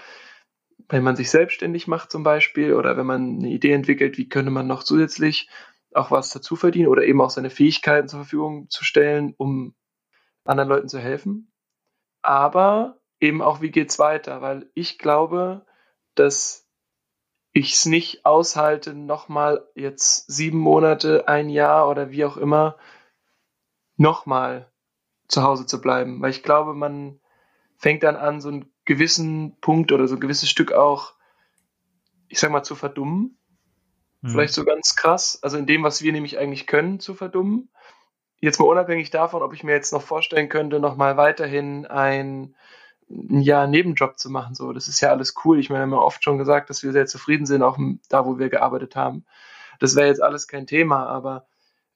wenn man sich selbstständig macht zum Beispiel oder wenn man eine Idee entwickelt, wie könnte man noch zusätzlich auch was dazu verdienen oder eben auch seine Fähigkeiten zur Verfügung zu stellen, um anderen Leuten zu helfen aber eben auch, wie geht's weiter? Weil ich glaube, dass ich es nicht aushalte, nochmal jetzt sieben Monate, ein Jahr oder wie auch immer, nochmal zu Hause zu bleiben. Weil ich glaube, man fängt dann an, so einen gewissen Punkt oder so ein gewisses Stück auch, ich sag mal, zu verdummen. Mhm. Vielleicht so ganz krass. Also in dem, was wir nämlich eigentlich können, zu verdummen jetzt mal unabhängig davon, ob ich mir jetzt noch vorstellen könnte, nochmal weiterhin ein, ein Jahr Nebenjob zu machen. So, das ist ja alles cool. Ich meine, wir haben ja oft schon gesagt, dass wir sehr zufrieden sind, auch da, wo wir gearbeitet haben. Das wäre jetzt alles kein Thema, aber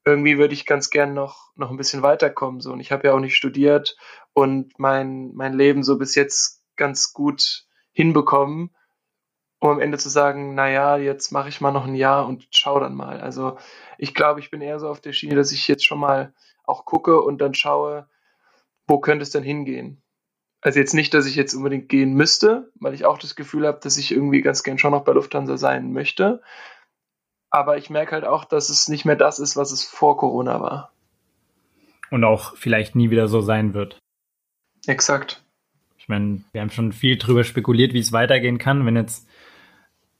irgendwie würde ich ganz gern noch, noch ein bisschen weiterkommen. So. Und ich habe ja auch nicht studiert und mein, mein Leben so bis jetzt ganz gut hinbekommen um am Ende zu sagen, naja, jetzt mache ich mal noch ein Jahr und schau dann mal. Also ich glaube, ich bin eher so auf der Schiene, dass ich jetzt schon mal auch gucke und dann schaue, wo könnte es denn hingehen. Also jetzt nicht, dass ich jetzt unbedingt gehen müsste, weil ich auch das Gefühl habe, dass ich irgendwie ganz gern schon noch bei Lufthansa sein möchte. Aber ich merke halt auch, dass es nicht mehr das ist, was es vor Corona war.
Und auch vielleicht nie wieder so sein wird.
Exakt.
Ich meine, wir haben schon viel drüber spekuliert, wie es weitergehen kann, wenn jetzt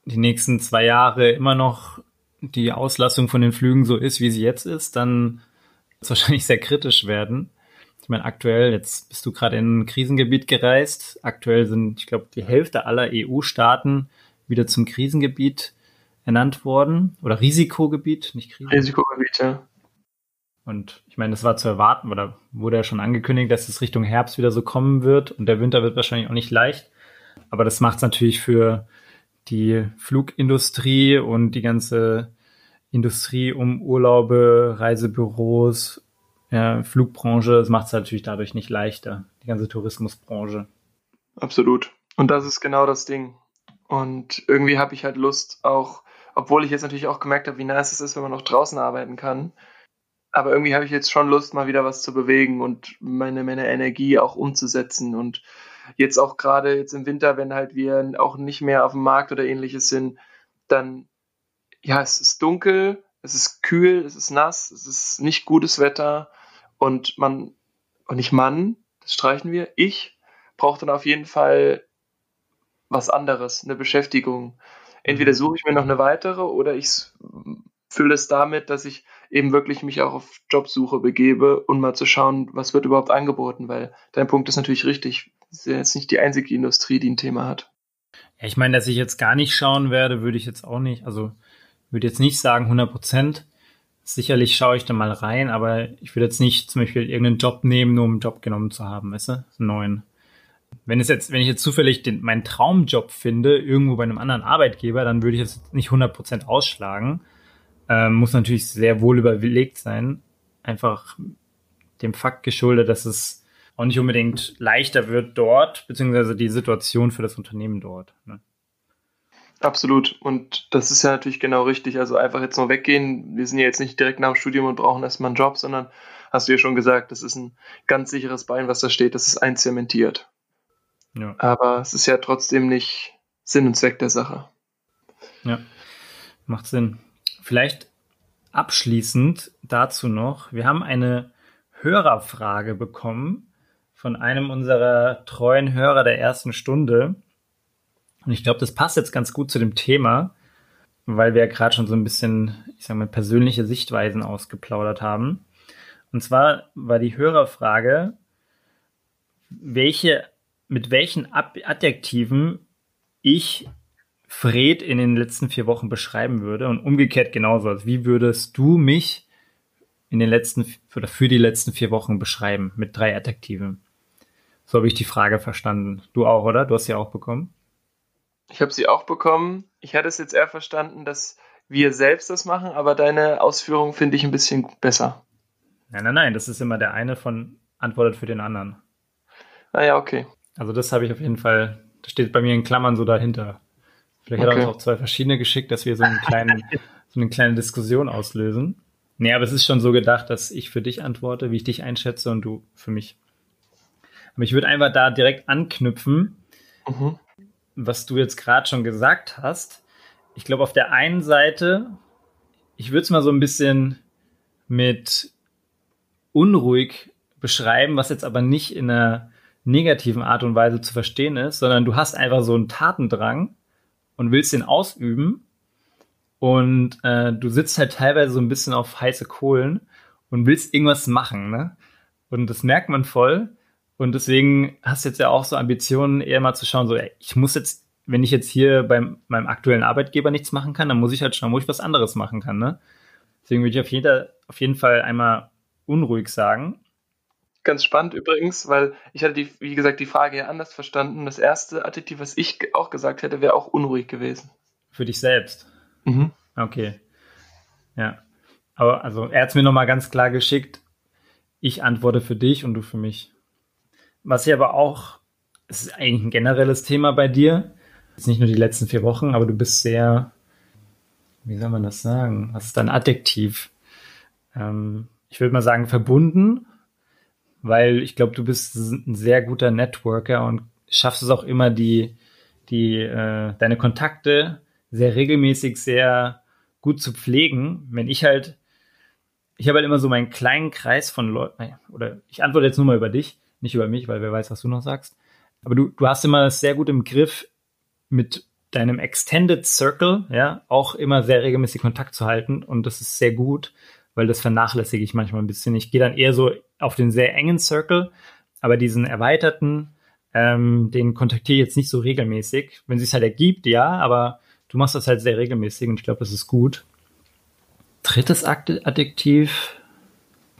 die nächsten zwei Jahre immer noch die Auslastung von den Flügen so ist, wie sie jetzt ist, dann wird es wahrscheinlich sehr kritisch werden. Ich meine, aktuell, jetzt bist du gerade in ein Krisengebiet gereist. Aktuell sind, ich glaube, die Hälfte aller EU-Staaten wieder zum Krisengebiet ernannt worden. Oder Risikogebiet, nicht
Krisengebiet. Risikogebiet, ja.
Und ich meine, das war zu erwarten, oder wurde ja schon angekündigt, dass es Richtung Herbst wieder so kommen wird. Und der Winter wird wahrscheinlich auch nicht leicht. Aber das macht es natürlich für die Flugindustrie und die ganze Industrie um Urlaube, Reisebüros, ja, Flugbranche, das macht es natürlich dadurch nicht leichter, die ganze Tourismusbranche.
Absolut. Und das ist genau das Ding. Und irgendwie habe ich halt Lust, auch, obwohl ich jetzt natürlich auch gemerkt habe, wie nice es ist, wenn man noch draußen arbeiten kann. Aber irgendwie habe ich jetzt schon Lust, mal wieder was zu bewegen und meine, meine Energie auch umzusetzen und jetzt auch gerade jetzt im Winter, wenn halt wir auch nicht mehr auf dem Markt oder ähnliches sind, dann ja, es ist dunkel, es ist kühl, es ist nass, es ist nicht gutes Wetter und man, und nicht Mann, das streichen wir, ich brauche dann auf jeden Fall was anderes, eine Beschäftigung. Entweder mhm. suche ich mir noch eine weitere oder ich fülle es damit, dass ich eben wirklich mich auch auf Jobsuche begebe und mal zu schauen, was wird überhaupt angeboten, weil dein Punkt ist natürlich richtig. Das ist ja jetzt nicht die einzige Industrie, die ein Thema hat.
Ja, ich meine, dass ich jetzt gar nicht schauen werde, würde ich jetzt auch nicht, also würde jetzt nicht sagen 100 Prozent. Sicherlich schaue ich da mal rein, aber ich würde jetzt nicht zum Beispiel irgendeinen Job nehmen, nur um einen Job genommen zu haben, weißt du? Neuen. Wenn es jetzt, wenn ich jetzt zufällig den, meinen Traumjob finde, irgendwo bei einem anderen Arbeitgeber, dann würde ich jetzt nicht 100 Prozent ausschlagen. Ähm, muss natürlich sehr wohl überlegt sein. einfach dem Fakt geschuldet, dass es auch nicht unbedingt leichter wird dort, beziehungsweise die Situation für das Unternehmen dort. Ne?
Absolut. Und das ist ja natürlich genau richtig. Also einfach jetzt nur weggehen. Wir sind ja jetzt nicht direkt nach dem Studium und brauchen erstmal einen Job, sondern hast du ja schon gesagt, das ist ein ganz sicheres Bein, was da steht. Das ist einzementiert. Ja. Aber es ist ja trotzdem nicht Sinn und Zweck der Sache.
Ja, macht Sinn. Vielleicht abschließend dazu noch, wir haben eine Hörerfrage bekommen von einem unserer treuen Hörer der ersten Stunde. Und ich glaube, das passt jetzt ganz gut zu dem Thema, weil wir ja gerade schon so ein bisschen, ich sage mal, persönliche Sichtweisen ausgeplaudert haben. Und zwar war die Hörerfrage, welche, mit welchen Adjektiven ich Fred in den letzten vier Wochen beschreiben würde und umgekehrt genauso. Also wie würdest du mich in den letzten oder für die letzten vier Wochen beschreiben mit drei Adjektiven? So habe ich die Frage verstanden. Du auch, oder? Du hast sie auch bekommen?
Ich habe sie auch bekommen. Ich hatte es jetzt eher verstanden, dass wir selbst das machen, aber deine Ausführung finde ich ein bisschen besser.
Nein, nein, nein, das ist immer der eine von antwortet für den anderen.
Ah ja, okay.
Also das habe ich auf jeden Fall, das steht bei mir in Klammern so dahinter. Vielleicht okay. hat er uns auch zwei verschiedene geschickt, dass wir so, einen kleinen, so eine kleine Diskussion auslösen. Nee, aber es ist schon so gedacht, dass ich für dich antworte, wie ich dich einschätze und du für mich. Aber ich würde einfach da direkt anknüpfen, mhm. Was du jetzt gerade schon gesagt hast. Ich glaube, auf der einen Seite, ich würde es mal so ein bisschen mit unruhig beschreiben, was jetzt aber nicht in einer negativen Art und Weise zu verstehen ist, sondern du hast einfach so einen Tatendrang und willst den ausüben und äh, du sitzt halt teilweise so ein bisschen auf heiße Kohlen und willst irgendwas machen, ne? Und das merkt man voll. Und deswegen hast du jetzt ja auch so Ambitionen, eher mal zu schauen, so, ey, ich muss jetzt, wenn ich jetzt hier beim meinem aktuellen Arbeitgeber nichts machen kann, dann muss ich halt schauen, wo ich was anderes machen kann, ne? Deswegen würde ich auf jeden, auf jeden Fall einmal unruhig sagen.
Ganz spannend übrigens, weil ich hatte die, wie gesagt, die Frage ja anders verstanden. Das erste Adjektiv, was ich auch gesagt hätte, wäre auch unruhig gewesen.
Für dich selbst? Mhm. Okay. Ja. Aber also er hat es mir nochmal ganz klar geschickt. Ich antworte für dich und du für mich. Was ich aber auch, es ist eigentlich ein generelles Thema bei dir. Jetzt nicht nur die letzten vier Wochen, aber du bist sehr, wie soll man das sagen? Was ist dein Adjektiv? Ähm, ich würde mal sagen, verbunden, weil ich glaube, du bist ein sehr guter Networker und schaffst es auch immer, die, die, äh, deine Kontakte sehr regelmäßig, sehr gut zu pflegen. Wenn ich halt, ich habe halt immer so meinen kleinen Kreis von Leuten, oder ich antworte jetzt nur mal über dich, nicht über mich, weil wer weiß, was du noch sagst. Aber du, du hast immer sehr gut im Griff, mit deinem Extended Circle, ja, auch immer sehr regelmäßig Kontakt zu halten und das ist sehr gut, weil das vernachlässige ich manchmal ein bisschen. Ich gehe dann eher so auf den sehr engen Circle, aber diesen erweiterten, ähm, den kontaktiere ich jetzt nicht so regelmäßig. Wenn es sich halt ergibt, ja, aber du machst das halt sehr regelmäßig und ich glaube, das ist gut. Drittes Adjektiv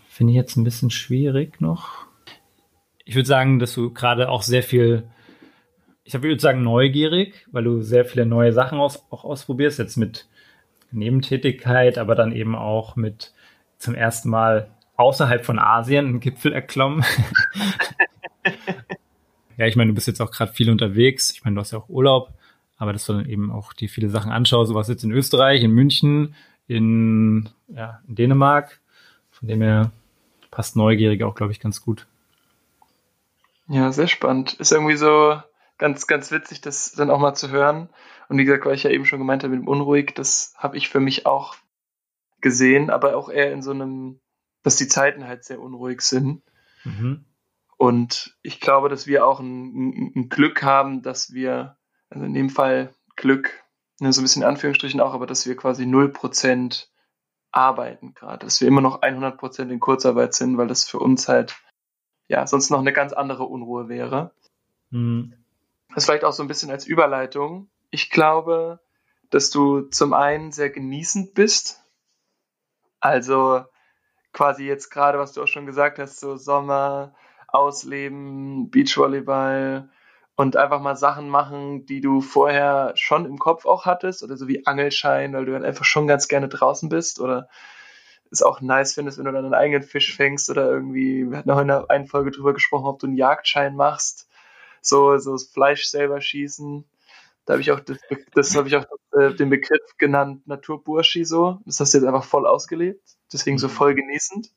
finde ich jetzt ein bisschen schwierig noch. Ich würde sagen, dass du gerade auch sehr viel, ich würde sagen neugierig, weil du sehr viele neue Sachen aus, auch ausprobierst, jetzt mit Nebentätigkeit, aber dann eben auch mit zum ersten Mal außerhalb von Asien einen Gipfel erklommen. ja, ich meine, du bist jetzt auch gerade viel unterwegs. Ich meine, du hast ja auch Urlaub, aber dass du dann eben auch die viele Sachen anschaust. Du warst jetzt in Österreich, in München, in, ja, in Dänemark. Von dem her passt neugierig auch, glaube ich, ganz gut.
Ja, sehr spannend. Ist irgendwie so ganz, ganz witzig, das dann auch mal zu hören. Und wie gesagt, weil ich ja eben schon gemeint habe mit dem Unruhig, das habe ich für mich auch gesehen, aber auch eher in so einem, dass die Zeiten halt sehr unruhig sind. Mhm. Und ich glaube, dass wir auch ein, ein, Glück haben, dass wir, also in dem Fall Glück, ne, so ein bisschen in Anführungsstrichen auch, aber dass wir quasi 0% arbeiten gerade, dass wir immer noch 100% in Kurzarbeit sind, weil das für uns halt, ja, sonst noch eine ganz andere Unruhe wäre. Mhm. Das vielleicht auch so ein bisschen als Überleitung. Ich glaube, dass du zum einen sehr genießend bist, also quasi jetzt gerade, was du auch schon gesagt hast, so Sommer, Ausleben, Beachvolleyball und einfach mal Sachen machen, die du vorher schon im Kopf auch hattest oder so wie Angelschein, weil du dann einfach schon ganz gerne draußen bist oder es auch nice findest, wenn du dann einen eigenen Fisch fängst oder irgendwie, wir hatten auch in der einen Folge drüber gesprochen, ob du einen Jagdschein machst, so, so das Fleisch selber schießen. Da habe ich auch das, das habe ich auch äh, den Begriff genannt Naturburschi so. Das hast du jetzt einfach voll ausgelebt, deswegen so mhm. voll genießend.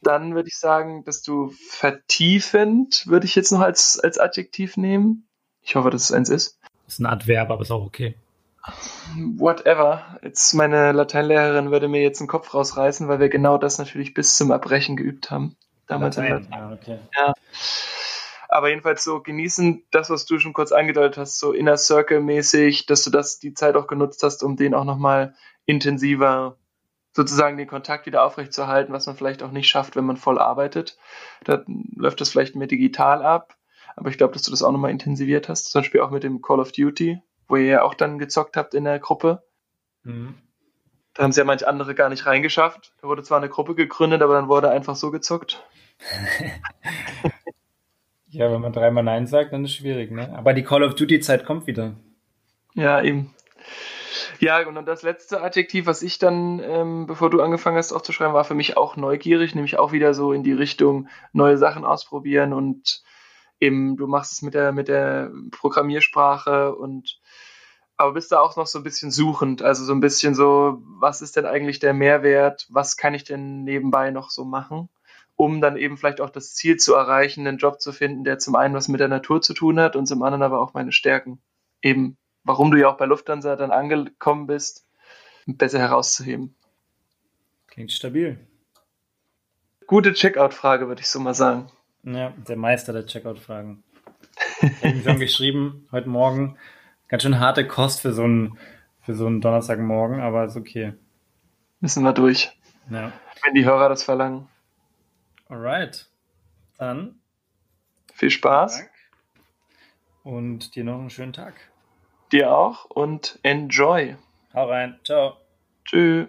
Dann würde ich sagen, dass du vertiefend, würde ich jetzt noch als, als Adjektiv nehmen. Ich hoffe, dass es eins ist.
Das ist ein Adverb, aber ist auch okay.
Whatever. Jetzt meine Lateinlehrerin würde mir jetzt den Kopf rausreißen, weil wir genau das natürlich bis zum Erbrechen geübt haben. Damals Latein. in Ja, okay. ja. Aber jedenfalls so genießen, das, was du schon kurz angedeutet hast, so Inner Circle mäßig, dass du das die Zeit auch genutzt hast, um den auch nochmal intensiver sozusagen den Kontakt wieder aufrechtzuerhalten, was man vielleicht auch nicht schafft, wenn man voll arbeitet. Da läuft das vielleicht mehr digital ab. Aber ich glaube, dass du das auch nochmal intensiviert hast. Zum Beispiel auch mit dem Call of Duty, wo ihr ja auch dann gezockt habt in der Gruppe. Mhm. Da haben sie ja manche andere gar nicht reingeschafft. Da wurde zwar eine Gruppe gegründet, aber dann wurde einfach so gezockt.
ja, wenn man dreimal Nein sagt, dann ist es schwierig, ne? Aber die Call of Duty-Zeit kommt wieder.
Ja, eben. Ja, und dann das letzte Adjektiv, was ich dann, ähm, bevor du angefangen hast aufzuschreiben, war für mich auch neugierig, nämlich auch wieder so in die Richtung neue Sachen ausprobieren und eben, du machst es mit der, mit der Programmiersprache und aber bist da auch noch so ein bisschen suchend, also so ein bisschen so, was ist denn eigentlich der Mehrwert, was kann ich denn nebenbei noch so machen, um dann eben vielleicht auch das Ziel zu erreichen, einen Job zu finden, der zum einen was mit der Natur zu tun hat und zum anderen aber auch meine Stärken eben warum du ja auch bei Lufthansa dann angekommen bist, besser herauszuheben.
Klingt stabil.
Gute Checkout-Frage, würde ich so mal sagen.
Ja, der Meister der Checkout-Fragen. Ich habe schon geschrieben, heute Morgen. Ganz schön harte Kost für so einen, für so einen Donnerstagmorgen, aber ist okay.
Müssen wir durch.
Ja.
Wenn die Hörer das verlangen.
Alright. Dann.
Viel Spaß.
Und dir noch einen schönen Tag.
Dir auch und enjoy.
Hau rein. Ciao.
Tschüss.